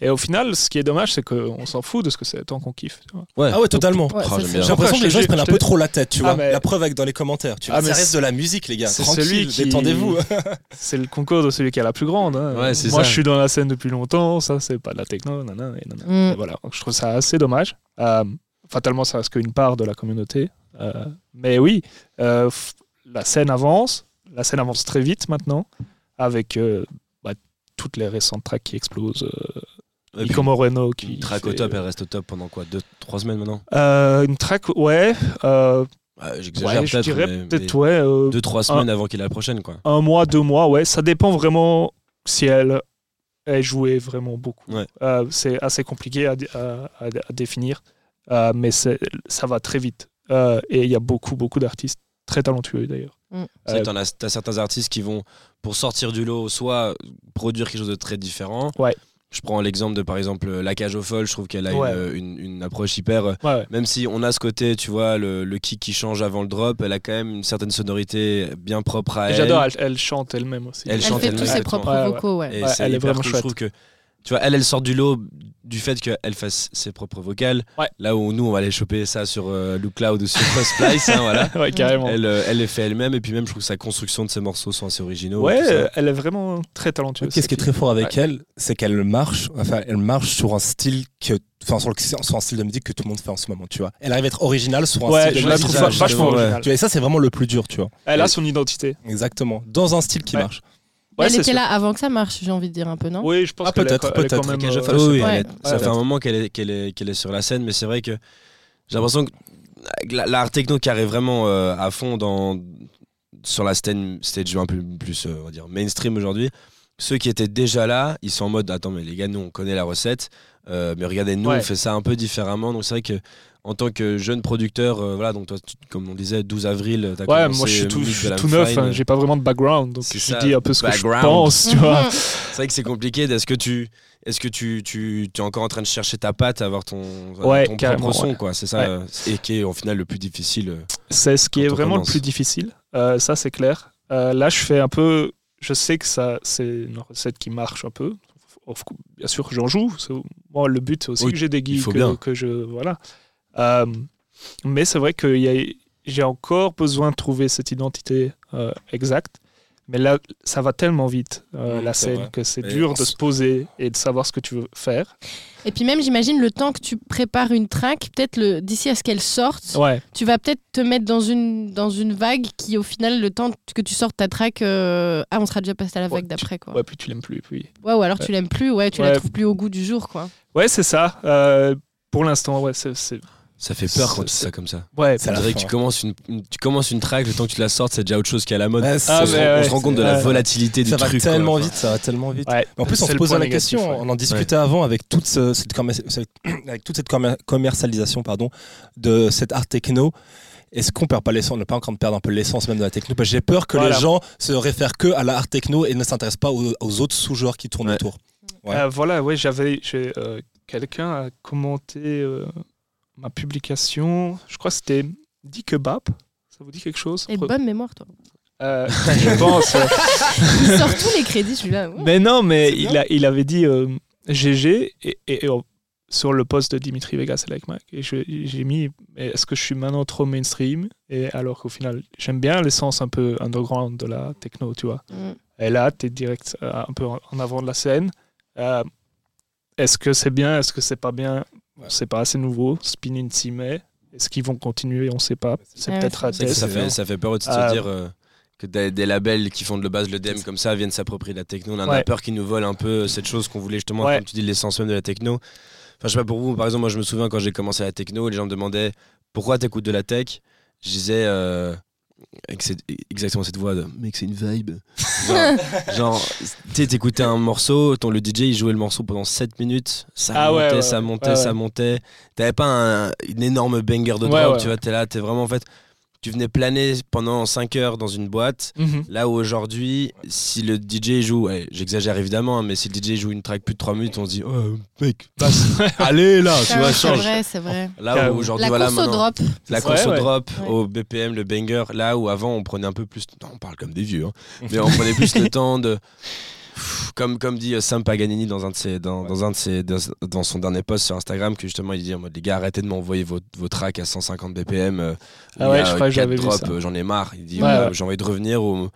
Et au final, ce qui est dommage, c'est qu'on s'en fout de ce que c'est tant qu'on kiffe. tu vois. Ouais. Ah ouais, totalement. Ouais, Oh, bien. J'ai l'impression que les gens ils prennent un peu trop la tête, tu Ah, vois. mais- La preuve avec dans les commentaires. Tu vois, Ah, mais ça reste de la musique, les gars. c'est Tranquille, celui qui- détendez-vous. [LAUGHS] C'est le concours de celui qui a la plus grande. hein. Ouais, c'est Moi, ça. je suis dans la scène depuis longtemps. Ça, c'est pas de la techno. nanana, et nanana. Mm. Et voilà. Donc, je trouve ça assez dommage. Euh, fatalement, ça reste qu'une part de la communauté. Euh, mais oui, euh, la scène avance. La scène avance très vite maintenant, avec euh, toutes les récentes tracks qui explosent. Euh, Et puis, Nico Moreno qui. une track au top euh, elle reste au top pendant quoi deux trois semaines maintenant euh, une track, ouais. euh, j'exagère ouais, je peut-être peut-être, ouais. euh, deux trois semaines avant qu'il ait la prochaine quoi un mois, deux mois, ouais. Ça dépend vraiment si elle est jouée vraiment beaucoup. Ouais. Euh, c'est assez compliqué à, à- à- à définir, euh, mais ça va très vite. Euh, et il y a beaucoup, beaucoup d'artistes très talentueux d'ailleurs. Mm. C'est vrai Euh, as, t'as certains artistes qui vont, pour sortir du lot, soit produire quelque chose de très différent. Ouais. Je prends l'exemple de, par exemple, La Cage aux Folles. Je trouve qu'elle a Ouais. une, une- une approche hyper. euh, ouais, ouais. Même si on a ce côté, tu vois, le, le kick qui change avant le drop, elle a quand même une certaine sonorité bien propre à Et elle. J'adore, elle, elle chante elle-même aussi. Elle Elle chante fait elle-même, tous ses propres vocaux, ouais. Et Ouais, c'est elle est vraiment cool. chouette. Je trouve que, tu vois, elle, elle sort du lot du fait qu'elle fasse ses propres vocales. Ouais. Là où nous, on va aller choper ça sur euh, Loop Cloud ou sur Splice, hein, voilà. [LAUGHS] ouais, carrément. Elle, euh, elle les fait elle-même et puis même je trouve que sa construction de ses morceaux sont assez originaux. ouais, elle est vraiment très talentueuse. Qu'est-ce qui est très fort avec Ouais. elle, c'est qu'elle marche, enfin, elle marche sur un style que, enfin, sur, le, sur un style de musique que tout le monde fait en ce moment, tu vois. Elle arrive à être originale sur un Ouais, style de je la musique. trouve vachement ouais. originale. Tu vois, et ça, c'est vraiment le plus dur, tu vois. Elle a son identité. Exactement. Dans un style qui Ouais. marche. Ouais, elle était sûr. là avant que ça marche, j'ai envie de dire un peu, non? Oui, je pense Ah, peut-être, même, euh, oui, Ouais. ça fait un moment qu'elle est, sur la scène, mais c'est vrai que j'ai l'impression que la- l'art techno qui arrive vraiment euh, à fond dans, sur la scène stage un peu plus euh, on va dire mainstream aujourd'hui. Ceux qui étaient déjà là, ils sont en mode attends mais les gars nous on connaît la recette, euh, mais regardez nous Ouais. on fait ça un peu différemment. Donc c'est vrai que en tant que jeune producteur, euh, voilà donc toi tu- comme on disait 12 avril, t'as Ouais, commencé moi je suis tout, je suis tout neuf, hein, j'ai pas vraiment de background, donc C'est je ça, dis un peu ce que je pense, tu vois. C'est vrai que c'est compliqué. Est-ce que tu est-ce que tu, tu, tu es encore en train de chercher ta patte, avoir ton, Ouais, ton carrément, propre son, ouais. quoi C'est ça, Ouais. et qui est au final le plus difficile. euh. C'est ce qui est vraiment commence. le plus difficile, Euh, ça c'est clair. Euh, là, je fais un peu. Je sais que ça, c'est une recette qui marche un peu. Bien sûr, j'en joue. Moi, le but, c'est aussi Oui, que j'ai des que, bien. que je. Voilà. Euh, mais c'est vrai que il y a- j'ai encore besoin de trouver cette identité euh, exacte. Mais là, ça va tellement vite, euh, Mm, la scène, vrai. que c'est Et dur de se poser et de savoir ce que tu veux faire. Et puis même, j'imagine, le temps que tu prépares une track, peut-être le- d'ici à ce qu'elle sorte, Ouais. tu vas peut-être te mettre dans une, dans une vague qui, au final, le temps que tu sortes ta track, euh, ah, on sera déjà passé à la Ouais, vague d'après, quoi. Ouais, puis tu l'aimes plus. Puis... Ouais, ou alors tu l'aimes plus, ouais, tu la trouves plus au goût du jour, quoi. Ouais, c'est ça. Euh, pour l'instant, ouais, c'est. Ça fait peur quand tu C'est- fais ça comme ça. Ouais, la dirait que tu commences une, une- tu commences une track, le temps que tu la sortes, c'est déjà autre chose qui est à la mode. On, Ah, se, rend- on ouais, se rend compte de la ouais. volatilité ça du va truc. tellement quoi. vite, ça va tellement vite. Ouais, En plus, on se point la négatif, question, ouais. on en discutait avant avec toute, ce- cette, [COUGHS] avec toute cette commer- commercialisation pardon, de cette art techno. est-ce qu'on perd pas l'essence On n'est pas en train de perdre un peu l'essence même de la techno? Parce que j'ai peur que Voilà. les gens se réfèrent que à l'art techno et ne s'intéressent pas aux, aux autres sous-genres qui tournent Ouais. autour. Ouais. Euh, voilà, ouais, j'avais. j'ai, euh, Quelqu'un a commenté euh, ma publication. Je crois que c'était Dit Kebab. Ça vous dit quelque chose? Et bonne mémoire, toi. Euh, [LAUGHS] Je pense. euh, Il sort tous les crédits, celui-là. Ouais. Mais non, mais il, a, il avait dit euh, GG et, et- et, euh, sur le poste de Dimitri Vegas et Like Mike. Et j'ai mis est-ce que je suis maintenant trop mainstream? Et alors qu'au final, j'aime bien l'essence un peu underground de la techno, tu vois. Mm. Et là, tu es direct euh, un peu en en avant de la scène. Euh, est-ce que c'est bien? Est-ce que c'est pas bien? On sait pas, c'est nouveau. Spinning s'y met. Est-ce qu'ils vont continuer? On sait pas. C'est Ouais, peut-être que ça fait, ça fait peur aussi de Euh, se dire euh, que des, des labels qui font de base le DM comme ça viennent s'approprier la techno. On en a Ouais. peur qu'ils nous volent un peu cette chose qu'on voulait justement, Ouais. comme tu dis, l'essence même de la techno. Enfin, je sais pas pour vous, par exemple, moi je me souviens quand j'ai commencé la techno, les gens me demandaient pourquoi t'écoutes de la tech? Je disais euh, cette- exactement cette voix de mec, c'est une vibe. [LAUGHS] Genre, genre, tu sais, t'écoutais un morceau, ton, le DJ il jouait le morceau pendant 7 minutes, ça Ah montait, ouais, ça montait, Ouais, ça montait. T'avais pas un- une énorme banger de Ouais, drop, ouais. tu vois, t'es là, t'es vraiment en fait. Tu venais planer pendant 5 heures dans une boîte. Mhm. Là où aujourd'hui, si le DJ joue, ouais, j'exagère évidemment, hein, mais si le DJ joue une track plus de 3 minutes, on se dit, oh mec, passe, [LAUGHS] allez là, tu vois, c'est change. vrai, c'est vrai. Là où aujourd'hui, La voilà, course au drop. la Ouais, course au ouais. drop, Ouais. au BPM, le banger, là où avant on prenait un peu plus, non, on parle comme des vieux, hein, [LAUGHS] mais on prenait plus le temps de. Comme, comme dit euh, Sam Paganini dans un de ses, dans, dans un de ses, dans, dans son dernier post sur Instagram, que justement il dit en mode les gars arrêtez de m'envoyer vos, vos tracks à 150 BPM. euh, Ah ouais, je crois que j'avais vu drops, ça. euh, J'en ai marre. Il dit Ouais, ouais, ouais. j'ai envie de revenir au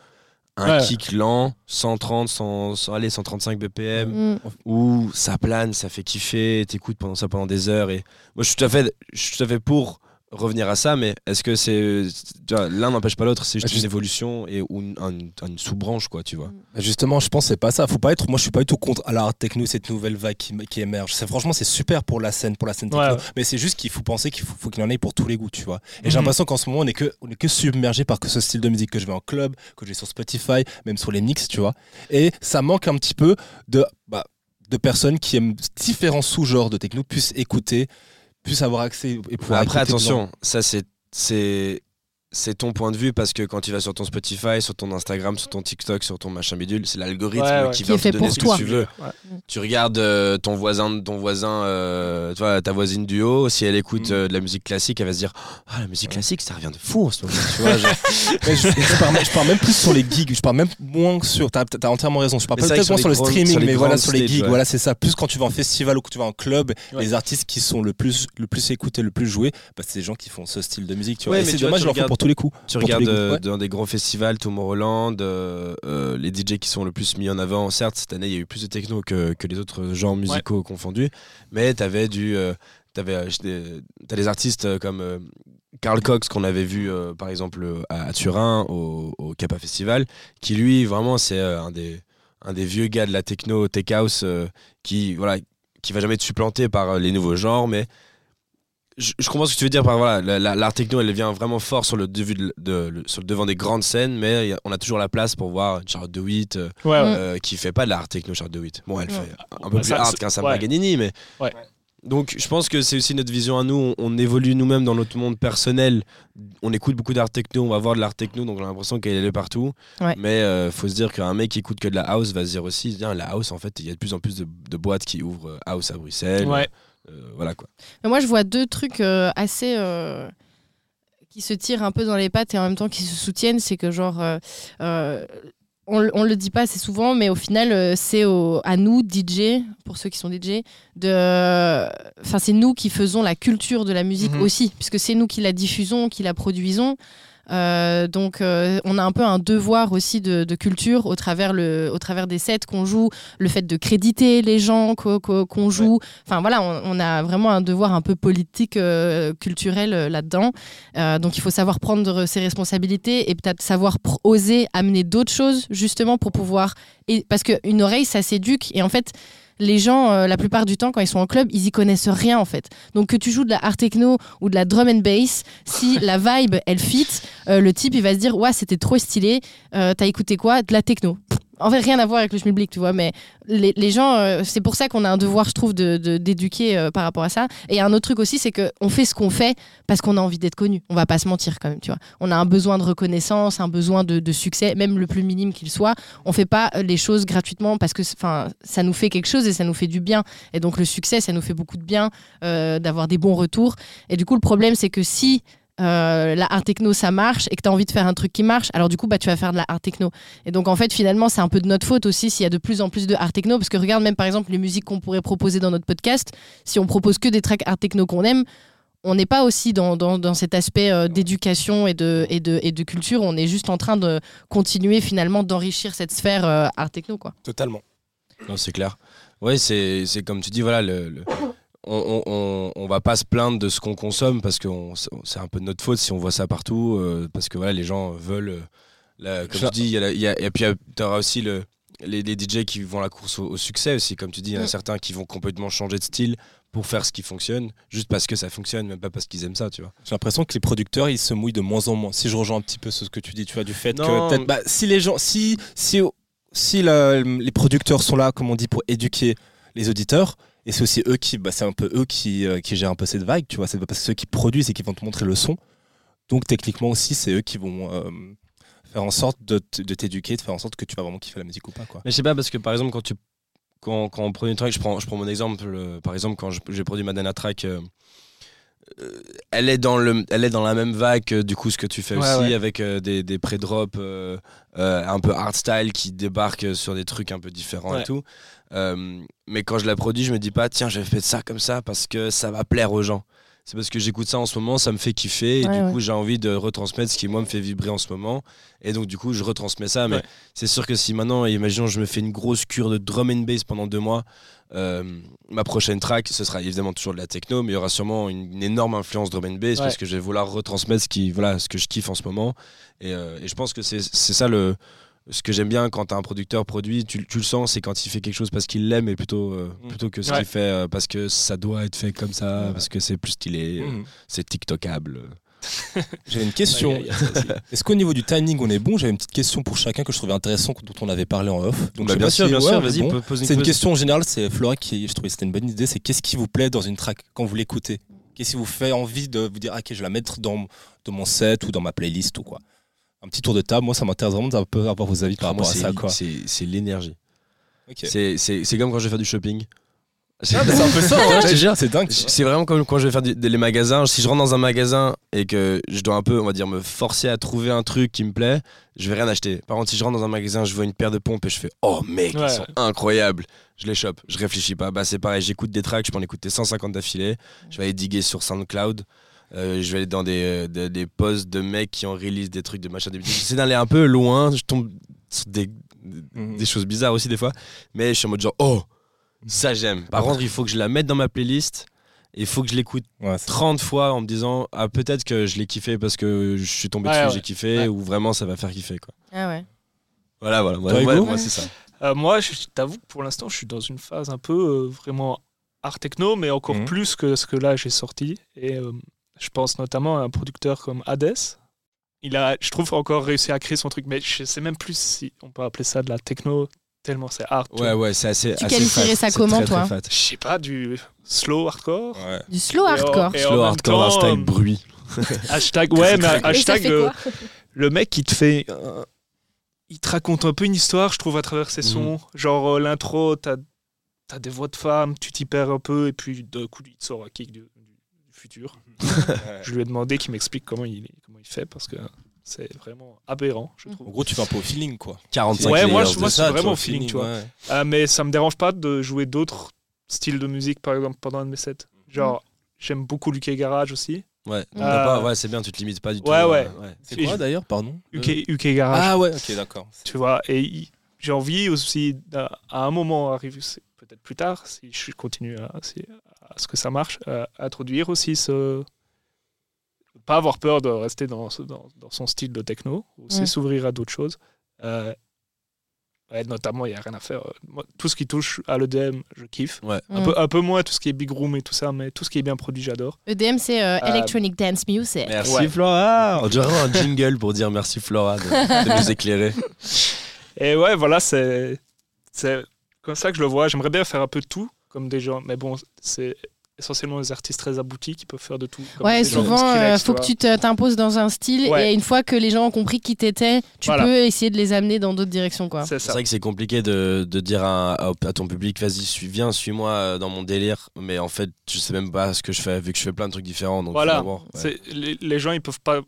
un Ouais. kick lent, 130, 100, 100, allez, 135 BPM, Mm. où ça plane, ça fait kiffer, t'écoutes pendant ça pendant des heures. Et moi, je suis tout à fait, je suis tout à fait pour revenir à ça, mais est-ce que c'est, l'un n'empêche pas l'autre, c'est juste Ah, juste- une évolution et ou une, un- une sous-branche, quoi, tu vois. Bah, Justement, je pense que c'est pas ça. Faut pas être. Moi, je suis pas du tout contre à l'art techno, cette nouvelle vague qui, qui émerge. C'est franchement, c'est super pour la scène, pour la scène techno. Ouais, ouais. Mais c'est juste qu'il faut penser qu'il faut, faut qu'il en ait pour tous les goûts, tu vois. Et j'ai Mhm. l'impression qu'en ce moment, on est que on est que submergé par que ce style de musique que je vais en club, que j'ai sur Spotify, même sur les mix, tu vois. Et ça manque un petit peu de bah, de personnes qui aiment différents sous-genres de techno puissent écouter, puissent avoir accès et pouvoir. Après, attention, ça c'est, c'est, ton point de vue parce que quand tu vas sur ton Spotify, sur ton Instagram, sur ton TikTok, sur ton machin bidule, c'est l'algorithme Ouais, ouais. qui Qui va est te donner ce toi. que tu veux. Ouais. Tu regardes euh, ton voisin, ton voisin, euh, ta voisine du haut. Si elle écoute Mm. euh, de la musique classique, elle va se dire, ah la musique classique, ça revient de fou en ce moment. tu vois, [LAUGHS] genre. Mais je, je parle, je parle même plus sur les gigs, je parle même moins sur. T'as as entièrement raison. Je parle peut-être moins sur sur le streaming, sur mais voilà sur les gigs. ouais. Voilà, c'est ça. Plus quand tu vas en festival ou que tu vas en club, Ouais. les artistes qui sont le plus le plus écoutés, le plus joués, bah, c'est des gens qui font ce style de musique. Tu vois. Ouais, Et mais c'est dommage, je leur pour tous les coups. Tu regardes euh, ouais. dans des grands festivals, Tomorrowland, euh, euh, les DJ qui sont le plus mis en avant. Certes, cette année, il y a eu plus de techno que, que les autres genres musicaux confondus, mais tu avais du. t'avais, des, t'as des artistes comme Carl Cox qu'on avait vu par exemple à, Turin au, au Kappa Festival, qui lui vraiment c'est un des un des vieux gars de la techno tech house euh, qui voilà qui va jamais être supplanté par les nouveaux genres, mais je, je comprends ce que tu veux dire par voilà la- la- l'art techno elle vient vraiment fort sur le, devu de- de- le- sur le devant des grandes scènes mais a- on a toujours la place pour voir Charlotte DeWitt euh, Ouais, ouais. euh, qui fait pas de l'art techno Charlotte DeWitt bon elle Ouais. fait un peu plus Ça, hard qu'un Sam ouais. Paganini mais Ouais. donc je pense que c'est aussi notre vision à nous on, on évolue nous-mêmes dans notre monde personnel on écoute beaucoup d'art techno on va voir de l'art techno donc on a l'impression qu'elle est partout Ouais. mais euh, faut se dire qu'un mec qui écoute que de la house va se dire aussi tiens la house en fait il y a de plus en plus de, de boîtes qui ouvrent euh, house à Bruxelles Ouais. Euh, voilà quoi Mais moi, je vois deux trucs euh, assez. euh, qui se tirent un peu dans les pattes et en même temps qui se soutiennent. C'est que, genre. euh, euh, on, on le dit pas assez souvent, mais au final, euh, c'est à nous, DJ, pour ceux qui sont DJ, de. Enfin, c'est nous qui faisons la culture de la musique Mhm. aussi, puisque c'est nous qui la diffusons, qui la produisons. Euh, donc, euh, on a un peu un devoir aussi de, de culture au travers, le, au travers des sets qu'on joue, le fait de créditer les gens qu'o- qu'o- qu'on joue. Enfin, voilà, on, on a vraiment un devoir un peu politique, euh, culturel là-dedans. Donc, il faut savoir prendre ses responsabilités et peut-être savoir oser amener d'autres choses, justement, pour pouvoir. Et, parce qu'une oreille, ça s'éduque. Et en fait, les gens, euh, la plupart du temps, quand ils sont en club, ils y connaissent rien en fait. Donc que tu joues de la art techno ou de la drum and bass, si la vibe elle fit, euh, le type il va se dire ouais c'était trop stylé. Euh, T'as écouté quoi? De la techno. En fait, rien à voir avec le schmilblick, tu vois, mais les, gens, euh, c'est pour ça qu'on a un devoir, je trouve, de- d'éduquer euh, par rapport à ça. Et un autre truc aussi, c'est qu'on fait ce qu'on fait parce qu'on a envie d'être connu. On va pas se mentir quand même, tu vois. On a un besoin de reconnaissance, un besoin de, succès, même le plus minime qu'il soit. On fait pas euh, les choses gratuitement parce que enfin, ça nous fait quelque chose et ça nous fait du bien. Et donc le succès, ça nous fait beaucoup de bien d'avoir des bons retours. Et du coup, le problème, c'est que si euh, la art techno ça marche et que tu as envie de faire un truc qui marche, alors du coup bah tu vas faire de la art techno. Et donc en fait finalement c'est un peu de notre faute aussi s'il y a de plus en plus de art techno parce que regarde même par exemple les musiques qu'on pourrait proposer dans notre podcast, si on propose que des tracks art techno qu'on aime, on n'est pas aussi dans, dans, dans cet aspect euh, d'éducation et de, et, de, et de culture, on est juste en train de continuer finalement d'enrichir cette sphère euh, art techno quoi. Totalement. Non, c'est clair. Ouais, c'est c'est comme tu dis, voilà, le, le- on, on, va pas se plaindre de ce qu'on consomme parce que c'est un peu de notre faute si on voit ça partout, euh, parce que voilà, les gens veulent. euh, la- comme Ça- tu dis, il y a la- il y a- et puis tu auras aussi le, les, les DJ qui vont la course au, au succès aussi, comme tu dis, il y en a Mm. certains qui vont complètement changer de style pour faire ce qui fonctionne, juste parce que ça fonctionne, même pas parce qu'ils aiment ça, tu vois. J'ai l'impression que les producteurs ils se mouillent de moins en moins. Si je rejoins un petit peu ce que tu dis, tu vois, du fait Non. que bah, si les gens, si si si la- les producteurs sont là, comme on dit, pour éduquer les auditeurs, et c'est aussi eux qui, bah, c'est un peu eux qui, euh, qui gèrent un peu cette vague, tu vois, c'est parce que ceux qui produisent et qui vont te montrer le son. Donc techniquement aussi, c'est eux qui vont euh, faire en sorte de, t'éduquer, de faire en sorte que tu vas vraiment kiffer la musique ou pas, quoi. Mais je sais pas, parce que par exemple, quand tu quand, quand on produit une track, je prends, je prends mon exemple, euh, par exemple, quand j'ai produit ma dernière track, euh, euh, elle, est dans le, elle est dans la même vague que du coup ce que tu fais Ouais, aussi, ouais. avec euh, des, des pré-drops euh, euh, un peu hardstyle qui débarquent sur des trucs un peu différents Ouais. et tout. Euh, mais quand je la produis, je me dis pas, tiens, j'ai fait ça comme ça parce que ça va plaire aux gens. C'est parce que j'écoute ça en ce moment, ça me fait kiffer et Ouais, du ouais. coup j'ai envie de retransmettre ce qui moi me fait vibrer en ce moment et donc du coup je retransmets ça. Mais Ouais. c'est sûr que si maintenant, imaginons, je me fais une grosse cure de drum and bass pendant deux mois, euh, ma prochaine track, ce sera évidemment toujours de la techno, mais il y aura sûrement une, une énorme influence drum and bass Ouais. parce que je vais vouloir retransmettre ce, qui, voilà, ce que je kiffe en ce moment. Et, euh, et je pense que c'est c'est ça le. Ce que j'aime bien quand un producteur produit, tu, tu le sens, c'est quand il fait quelque chose parce qu'il l'aime et plutôt, euh, Mm. plutôt que ce Ouais. qu'il fait euh, parce que ça doit être fait comme ça, parce que c'est plus stylé, euh, Mhm. c'est TikTokable. [LAUGHS] J'avais une question. Est-ce qu'au niveau du timing, on est bon? J'avais une petite question pour chacun que je trouvais intéressant, dont on avait parlé en off. Donc, Bah, bien sûr, si- bien sûr, vas-y, bon. C'est une question générale, c'est Flora qui, je trouvais que c'était une bonne idée, c'est qu'est-ce qui vous plaît dans une track quand vous l'écoutez? Qu'est-ce qui vous fait envie de vous dire, ah, ok, je vais la mettre dans, dans mon set ou dans ma playlist ou quoi? Un petit tour de table, moi ça m'intéresse vraiment d'un peu avoir vos avis par moi, rapport à c'est ça. Quoi. c'est- c'est l'énergie. C'est- comme quand je vais faire du shopping. [LAUGHS] Ah, c'est un peu ça, hein, je te jure, c'est dingue. C'est vraiment comme quand je vais faire des, des- les magasins. Si je rentre dans un magasin et que je dois un peu, on va dire, me forcer à trouver un truc qui me plaît, je vais rien acheter. Par contre, si je rentre dans un magasin, je vois une paire de pompes et je fais Oh mec, Ouais. ils sont incroyables. Je les chope, je réfléchis pas. Bah, c'est pareil, j'écoute des tracks, je peux en écouter 150 d'affilée. Je vais aller diguer sur SoundCloud. Euh, je vais aller dans des, euh, des, des posts de mecs qui ont release des trucs de machin. des- J'essaie d'aller un peu loin. Je tombe sur des, Mhm. des choses bizarres aussi des fois. Mais je suis en mode genre, oh, ça j'aime. Par contre, il faut que je la mette dans ma playlist. Il faut que je l'écoute Ouais, c'est- 30 fois en me disant, ah, peut-être que je l'ai kiffé parce que je suis tombé Ouais, dessus, ouais. j'ai kiffé, Ouais. ou vraiment ça va faire kiffer. Quoi. Ah ouais. Voilà, voilà. Moi, Toi, moi, moi, c'est ça. Euh, moi, je t'avoue que pour l'instant, je suis dans une phase un peu euh, vraiment art techno, mais encore Mhm. plus que ce que là j'ai sorti. Et euh, je pense notamment à un producteur comme Hades. Il a, je trouve, encore réussi à créer son truc, mais je sais même plus si on peut appeler ça de la techno, tellement c'est tu Ouais, ouais, c'est assez. Tu assez qualifierais fat. ça comment, très, toi. Je sais pas, du slow hardcore. Ouais. Du slow Et en- hardcore. et en Slow hardcore, un temps, style euh, bruit. [LAUGHS] Hashtag, ouais, mais hashtag fait le, mec qui te fait. euh, il te raconte un peu une histoire, je trouve, à travers ses sons. Genre euh, l'intro, t'as as des voix de femmes, tu t'y perds un peu, et puis d'un coup, il te sort un kick du futur. Je lui ai demandé qu'il m'explique comment il, comment il fait, parce que c'est vraiment aberrant, je En trouve. gros, tu vas un peu au feeling, quoi. 45 Ouais, moi, je- moi, c'est vraiment au feeling, tu vois. ouais. Ah, mais ça me dérange pas de jouer d'autres styles de musique, par exemple, pendant un de mes sets. Genre, j'aime beaucoup l'UK Garage aussi. Ouais, Euh, t'as pas- ouais, c'est bien, tu te limites pas du tout. Ouais, euh, ouais. C'est quoi d'ailleurs, pardon UK, UK Garage. Ah ouais, ok, d'accord. tu vois et j'ai envie aussi à un moment arriver peut-être plus tard si je continue à, si- à ce que ça marche euh, introduire aussi ce pas avoir peur de rester dans, ce- dans, dans son style de techno aussi Ouais. s'ouvrir à d'autres choses Euh, ouais, notamment il y a rien à faire Euh, moi, tout ce qui touche à l'EDM je kiffe Ouais. un, Mm. peu, un peu moins tout ce qui est big room et tout ça mais tout ce qui est bien produit j'adore EDM, c'est euh, Euh, Electronic Dance Music. Merci Ouais. Flora On dirait un jingle pour dire merci Flora de, de nous éclairer. [LAUGHS] Et ouais, voilà, c'est c'est comme ça que je le vois. J'aimerais bien faire un peu de tout, comme des gens. Mais bon, c'est essentiellement des artistes très aboutis qui peuvent faire de tout. comme Ouais, souvent, euh, faut que tu t'imposes dans un style Ouais. et une fois que les gens ont compris qui t'étais, tu Voilà. peux essayer de les amener dans d'autres directions, quoi. C'est C'est ça. vrai que c'est compliqué de, de dire à, à- à ton public, vas-y, suis, viens, suis-moi euh, dans mon délire. Mais en fait, je sais même pas ce que je fais, vu que je fais plein de trucs différents. Donc Voilà. ouais. Les, les gens, ils peuvent pas.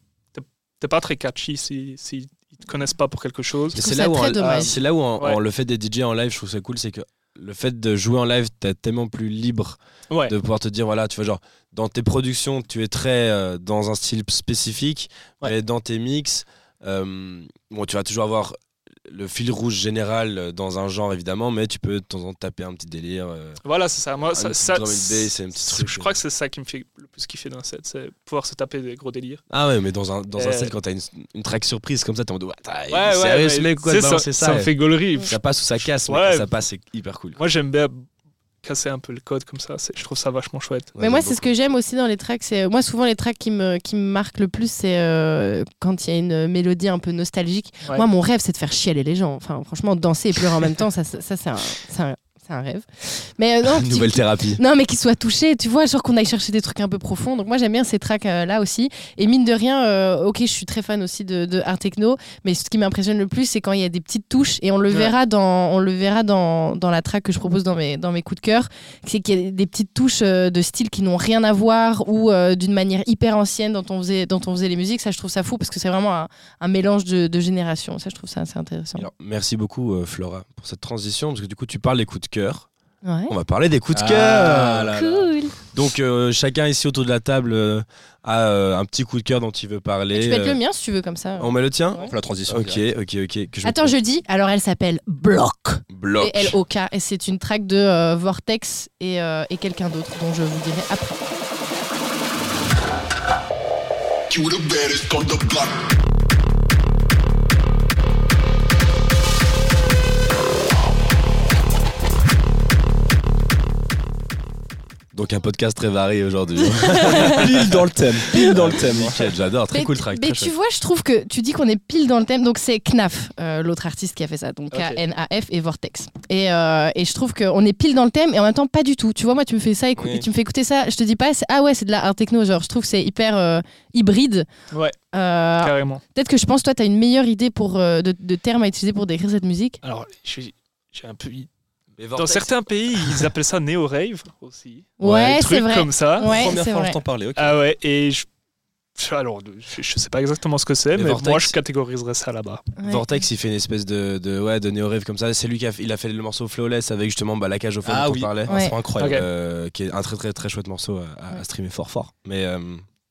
T'es pas très catchy si, si ils te connaissent pas pour quelque chose. Trouve c'est ça là où, très en- dommage. c'est là où en- Ouais. en le fait des DJ en live, je trouve ça cool, c'est que le fait de jouer en live, t'es tellement plus libre Ouais. de pouvoir te dire, voilà, tu vois, genre, dans tes productions, tu es très euh, dans un style spécifique, Ouais. mais dans tes mix, euh, bon, tu vas toujours avoir le fil rouge général euh, dans un genre, évidemment, mais tu peux de temps en temps taper un petit délire. euh, Voilà, c'est ça. Moi, un ça, ça- bass un petit c'est- truc, je euh. crois que c'est ça qui me fait le plus kiffer d'un set, c'est pouvoir se taper des gros délires. Ah ouais, mais dans un, dans un Euh, set, quand t'as une, une track surprise comme ça, t'es en mode, ouais, Ouais, ouais, sérieux ouais, ce mec, quoi, c'est ça, ça. ça me fait gaulerie. Ça passe ou ça casse, mais Ouais. ça passe, c'est hyper cool. Moi, j'aime bien casser un peu le code comme ça. Je trouve ça vachement chouette. Ouais, Mais moi, c'est ce que j'aime aussi dans les tracks. C'est moi souvent les tracks qui me qui me marquent le plus, c'est euh, quand il y a une mélodie un peu nostalgique. Ouais. Moi, mon rêve, c'est de faire chialer les gens. Enfin, franchement, danser et pleurer en même temps, ça, ça, ça, c'est un, c'est un, c'est un rêve. Mais euh, [LAUGHS] non, nouvelle thérapie. non, mais qu'ils soient touchés, tu vois, genre qu'on aille chercher des trucs un peu profonds. Donc moi j'aime bien ces tracks euh, là aussi. Et mine de rien, euh, ok, je suis très fan aussi de, de art techno, mais ce qui m'impressionne le plus, c'est quand il y a des petites touches et on le Ouais. verra dans, on le verra dans, dans la track que je propose dans mes, dans mes coups de cœur, c'est qu'il y a des petites touches euh, de style qui n'ont rien à voir ou d'une manière hyper ancienne dont on faisait, dont on faisait les musiques. Ça, je trouve ça fou parce que c'est vraiment un, un mélange de, de générations. Ça, je trouve ça assez intéressant. Alors, merci beaucoup, Flora, pour cette transition, parce que du coup, tu parles des coups de cœur. Ouais. On va parler des coups de Ah cœur. là là. Cool. Donc, euh, chacun ici autour de la table euh, a euh, un petit coup de cœur dont il veut parler. Tu peux être le mien si tu veux comme ça. On met le tien Ouais. On fait la transition. Ok, direct. ok, ok. Que je Attends, je dis, alors elle s'appelle Block. bloque. Et L-O-K. Et c'est une track de euh, Vortex et, euh, et quelqu'un d'autre dont je vous dirai après. Donc, un podcast très varié aujourd'hui. [LAUGHS] Pile dans le thème. Pile dans le thème. Nickel, j'adore. Très mais, cool track. mais tu chouette. vois, je trouve que tu dis qu'on est pile dans le thème. Donc c'est Knaf, euh, l'autre artiste qui a fait ça. Donc Ok. K-N-A-F et Vortex. Et, euh, et je trouve qu'on est pile dans le thème et en même temps pas du tout. Tu vois, moi, tu me fais ça, écou- Oui. tu me fais écouter ça. Je te dis pas, c'est- ah ouais, c'est de la art techno. Genre, je trouve que c'est hyper euh, hybride. Ouais, Euh, carrément. Peut-être que je pense, toi, tu as une meilleure idée pour, euh, de, de termes à utiliser pour décrire cette musique. Alors, je suis- j'ai un peu. Dans certains pays, ils appellent ça néo-rave aussi. Ouais, Des c'est trucs vrai. comme ça. Ouais, Première fois que je t'en parlais. ok. Ah ouais, et je. Alors, je, je sais pas exactement ce que c'est, Mais mais, Vortex- moi je catégoriserais ça là-bas. Ouais. Vortex, il fait une espèce de, de, ouais, de néo-rave comme ça. C'est lui qui a, fait- il a fait le morceau Flawless avec justement bah, la cage au fond Ah dont oui. on parlait. Ouais. C'est incroyable. Ok. Euh, qui est un très très très chouette morceau à streamer fort fort. Mais euh,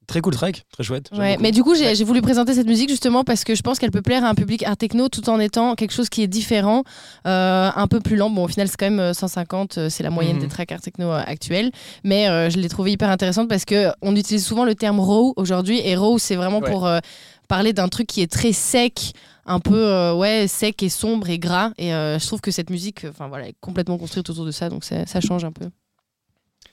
très cool track, très chouette. Ouais, mais du coup, j'ai voulu présenter cette musique justement parce que je pense qu'elle peut plaire à un public art techno tout en étant quelque chose qui est différent, euh, un peu plus lent. Bon, au final, c'est quand même euh, 150, euh, c'est la moyenne Mhm. des tracks art techno euh, actuels. Mais euh, je l'ai trouvé hyper intéressante parce que on utilise souvent le terme raw aujourd'hui et raw, c'est vraiment Ouais. pour euh, parler d'un truc qui est très sec. Un peu euh, ouais sec et sombre et gras et euh, je trouve que cette musique enfin voilà est complètement construite autour de ça donc ça change un peu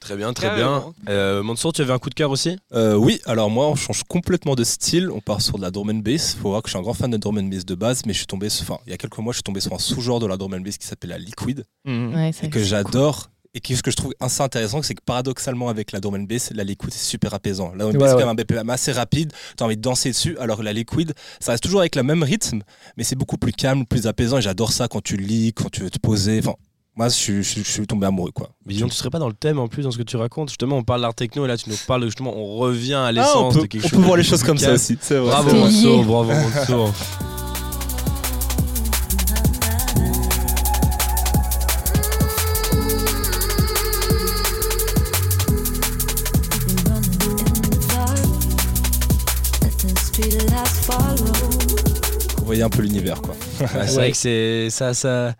Très bien, très Carrément. bien. Euh, Mansour, tu avais un coup de cœur aussi? Euh, oui, alors moi, on change complètement de style. On part sur de la drum and bass. Faut voir que je suis un grand fan de drum and bass de base, mais je suis tombé, sur- enfin, il y a quelques mois, je suis tombé sur un sous-genre de la drum and bass qui s'appelle la liquid ouais, ça- et que j'adore. Et qui- ce que je trouve assez intéressant, c'est que paradoxalement, avec la drum and bass, la liquid c'est super apaisant. La drum and Ouais, bass, c'est quand même un BPM assez rapide. T'as envie de danser dessus. Alors que la liquid, ça reste toujours avec le même rythme, mais c'est beaucoup plus calme, plus apaisant. Et j'adore ça quand tu lis, quand tu veux te poser. Enfin, moi, je, suis- je suis- je suis tombé amoureux, quoi. Mais disons, tu serais pas dans le thème en plus dans ce que tu racontes. Justement, on parle d'art techno et là, tu nous parles justement, on revient à Ah, on l'essence peut, de quelque on chose. peut voir les choses comme ça aussi. C'est vrai. Bravo lié. bravo [LAUGHS] Mansour. Vous voyez un peu l'univers, quoi. Ouais, c'est vrai que c'est ça, ça.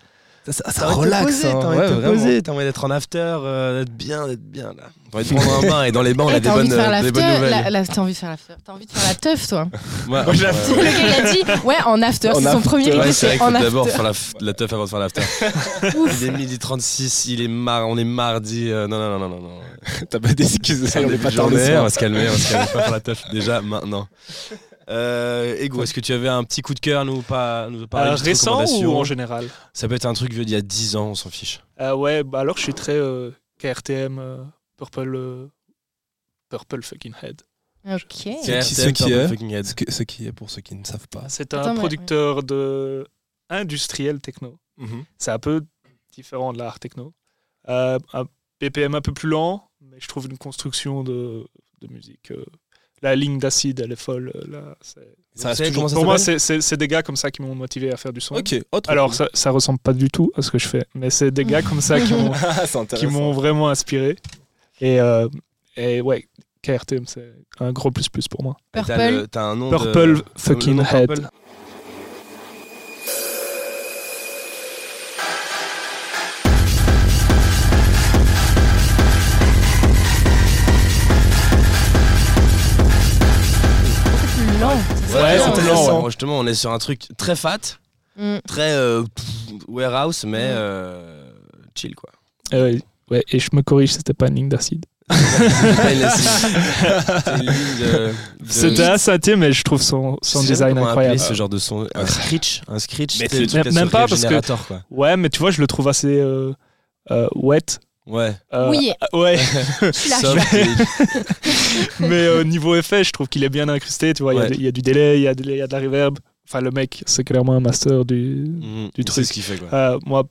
Ça, ça, T'as envie de te relaxe. poser, hein. t'as envie Ouais, de te vraiment. poser, t'as envie d'être en after, euh, d'être bien, d'être bien là. T'as envie de prendre un bain et dans les bains on Eh, a des t'as envie bonnes, de faire euh, des bonnes nouvelles. la- la- t'as envie de faire l'after t'as envie de faire la teuf toi [LAUGHS] Ouais, Moi, C'est ouais. le gars qui a dit ouais en after c'est son premier Ouais, c'est vrai d'abord faire la, la teuf avant de faire l'after. [LAUGHS] il est midi 36, il est mar... on est mardi. euh, non, non, non, non, non. non. [LAUGHS] T'as pas d'excuses, on est pas de tard le journée, on va se calmer, on va se calmer, pas faire la teuf déjà maintenant. Euh, Ego, est-ce que tu avais un petit coup de cœur nous, pas, nous parler Euh, récent ou en général Ça peut être un truc vieux d'il y a 10 ans, on s'en fiche. Euh, Ouais, bah alors je suis très euh, KRTM, euh, Purple, euh, Purple fucking head. Ok. C'est qui- ce qui est Ce que- ce qui est pour ceux qui ne savent pas. C'est un producteur de industriel techno. Mhm. C'est un peu différent de l'art techno. Euh, un BPM un peu plus lent, mais je trouve une construction de, de musique. La ligne d'acide, elle est folle. euh, Là, Ça toujours- Pour moi, c'est des gars comme ça qui m'ont motivé à faire du son. Ok, autre. Alors, ça, ça ressemble pas du tout à ce que je fais, mais c'est des gars comme ça qui m'ont [LAUGHS] m'ont vraiment inspiré. Et, euh, et ouais, KRTM, c'est un gros plus plus pour moi. Purple. le- t'as un nom Purple de... fucking le nom head. Purple lent. Ouais, c'est lent, Justement, on est sur un truc très fat, Mm. très euh, pff, warehouse, mais Mm. euh, chill quoi. Euh, ouais, et je me corrige, c'était pas une ligne d'acide. [LAUGHS] [LAUGHS] De- C'était un synthé, mais je trouve son, son design incroyable. ce genre de son? Un screech un screech Mais même- pas parce que- quoi. Ouais, mais tu vois, je le trouve assez euh, euh, wet. Ouais Euh, Oui. Ouais, mais au niveau effet, je trouve qu'il est bien incrusté. Tu vois, il y a Ouais. de- il y, a du délai, il y, a de- il y a de la reverb. Enfin, le mec, c'est clairement un master du. Mhm, Du c'est truc. ce qu'il fait quoi Euh, moi,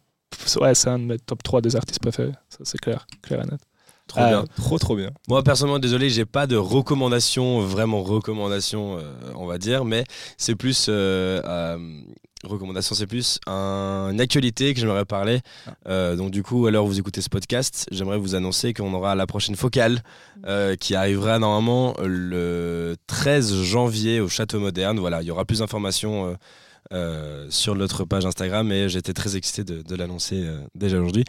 ouais, c'est un de mes top 3 des artistes préférés. Ça, c'est clair, clair et net. Trop Euh, bien Trop, trop bien. Moi personnellement désolé, j'ai pas de recommandation, vraiment recommandation, euh, on va dire, mais c'est plus euh, euh, recommandation, c'est plus un- une actualité que j'aimerais parler. Euh, donc du coup, à l'heure où vous écoutez ce podcast, j'aimerais vous annoncer qu'on aura la prochaine focale euh, qui arrivera normalement le 13 janvier au Château Moderne. Voilà, il y aura plus d'informations. euh, euh, sur notre page Instagram et j'étais très excité de, de l'annoncer euh, déjà aujourd'hui.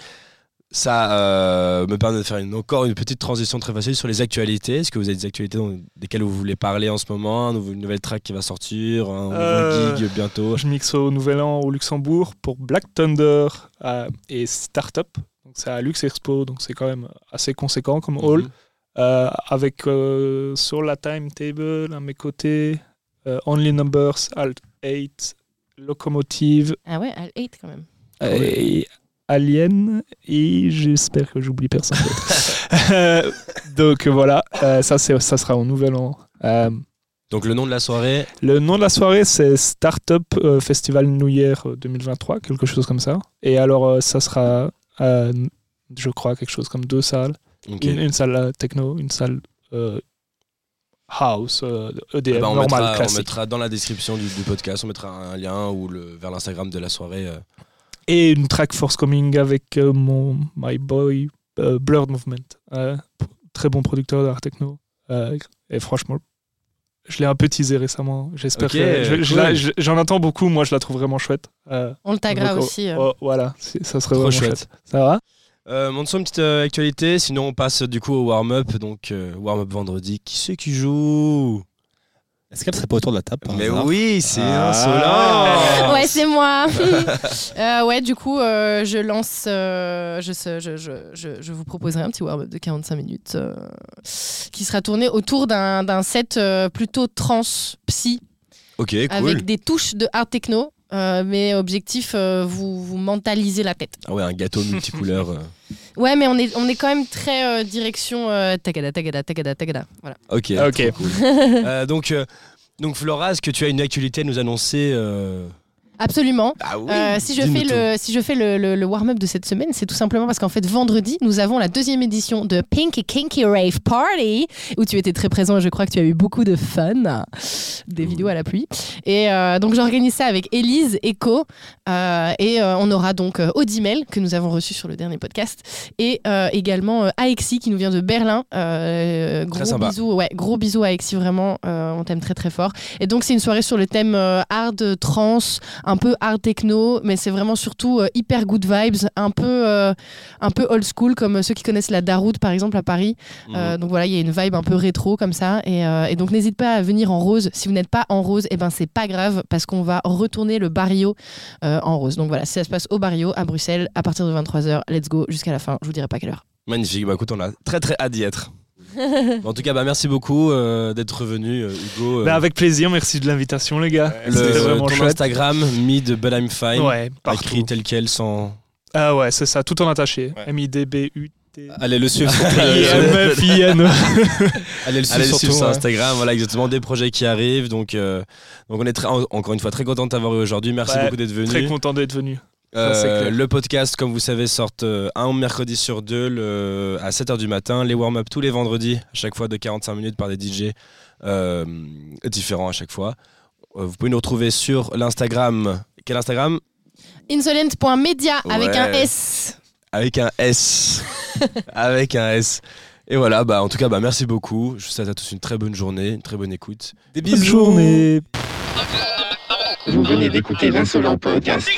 Ça euh, me permet de faire une, encore une petite transition très facile sur les actualités. Est-ce que vous avez des actualités dont- desquelles vous voulez parler en ce moment? Un nouveau- Une nouvelle track qui va sortir Un nouveau Euh, gig bientôt? Je mixe au Nouvel An au Luxembourg pour Black Thunder euh, et Startup. Donc c'est à Lux Expo, donc c'est quand même assez conséquent comme hall. Mhm. Euh, avec euh, sur la timetable à mes côtés euh, Only Numbers, Alt 8, Locomotive, Ah ouais, Al 8 quand même. et Alien et j'espère que j'oublie personne. [LAUGHS] Euh, donc voilà, euh, ça, ça sera au Nouvel An. Euh, Donc le nom de la soirée, le nom de la soirée, c'est Startup euh, Festival New Year euh, 2023, quelque chose comme ça. Et alors, ça sera, je crois, quelque chose comme deux salles. Une, une salle techno, une salle house, euh, Eh EDM, ben, on, normal, mettra, on classique. mettra dans la description du, du podcast, on mettra un lien ou le, vers l'Instagram de la soirée. euh. Et une track Forthcoming avec euh, mon My Boy euh, Blurred Movement. euh, très bon producteur d'art techno. Euh, et franchement, je l'ai un peu teasé récemment. J'espère que. je- je cool. J'en attends beaucoup, moi je la trouve vraiment chouette. Euh, On le taguera donc, oh, aussi. euh. oh, voilà, ça serait Trop vraiment chouette. chouette. Ça va? Euh, montre une petite euh, actualité, sinon on passe du coup au warm-up. Donc euh, warm-up vendredi. Qui c'est qui joue? Est-ce qu'elle serait pas autour de la table par Mais hasard? oui, c'est Ah. insolent Ouais, c'est moi. [LAUGHS] Euh, ouais, du coup, euh, je lance. euh, je, sais- je, je, je, je vous proposerai un petit warm-up de 45 minutes euh, qui sera tourné autour d'un d'un set euh, plutôt trans psy Ok, cool. avec des touches de hard techno. euh, mais objectif, euh, vous, vous mentalisez la tête. Ah ouais, un gâteau multicouleur. euh. [LAUGHS] Ouais, mais on est, on est quand même très euh, direction euh, tagada, tagada, tagada, tagada. Voilà. Ok. Ok. cool. [LAUGHS] Euh, donc, euh, donc Flora, est-ce que tu as une actualité à nous annoncer euh Absolument. Ah oui. Euh, si je fais le si je fais le, le- le warm-up de cette semaine, c'est tout simplement parce qu'en fait vendredi nous avons la deuxième édition de Pinky Kinky Rave Party où tu étais très présent et je crois que tu as eu beaucoup de fun, des vidéos à la pluie. Et euh, donc j'organise ça avec Elise Echo euh, et on aura donc Audimel que nous avons reçu sur le dernier podcast et également Aexi qui nous vient de Berlin. Très gros sympa. bisous, ouais, gros bisous Aexi vraiment, on t'aime très très fort. Et donc c'est une soirée sur le thème hard trance un peu hard techno, mais c'est vraiment surtout euh, hyper good vibes, un peu, euh, un peu old school, comme ceux qui connaissent la Daroute par exemple à Paris. Mhm. Euh, donc voilà, il y a une vibe un peu rétro comme ça. Et, et donc n'hésite pas à venir en rose. Si vous n'êtes pas en rose, et ben c'est pas grave parce qu'on va retourner le Barrio en rose. Donc voilà, ça se passe au Barrio à Bruxelles à partir de 23h. Let's go jusqu'à la fin. Je vous dirai pas quelle heure. Magnifique. Bah écoute, on a très très hâte d'y être. [LAUGHS] En tout cas, bah, merci beaucoup euh, d'être revenu, euh, Hugo. euh, Bah, avec plaisir, merci de l'invitation, les gars. le, C'était vraiment ton chouette. Instagram, mid but I'm fine, Ouais, écrit tel quel sans. Ah ouais, c'est ça, tout en attaché. Ouais. M-I-D-B-U-T. Allez le suivre sur [LAUGHS] I-M-F-I-N. [LAUGHS] Allez le suivre Allez le suivre sur. Instagram, voilà exactement des projets qui arrivent. Donc, euh, donc on est très, encore une fois très content de t'avoir eu aujourd'hui. Merci Ouais, beaucoup d'être venu. Très content d'être venu. Euh, le podcast, comme vous savez, sort euh, un mercredi sur deux le- à 7h du matin. Les warm-up tous les vendredis, à chaque fois de 45 minutes par des DJ euh, différents à chaque fois. Euh, vous pouvez nous retrouver sur l'Instagram. Quel Instagram? Insolent.media avec Ouais. un S. Avec un S. [LAUGHS] Avec un S. Et voilà, bah, en tout cas, bah, merci beaucoup. Je vous souhaite à tous une très bonne journée, une très bonne écoute. Des Bonne bisous. journée. Vous venez d'écouter l'insolent podcast.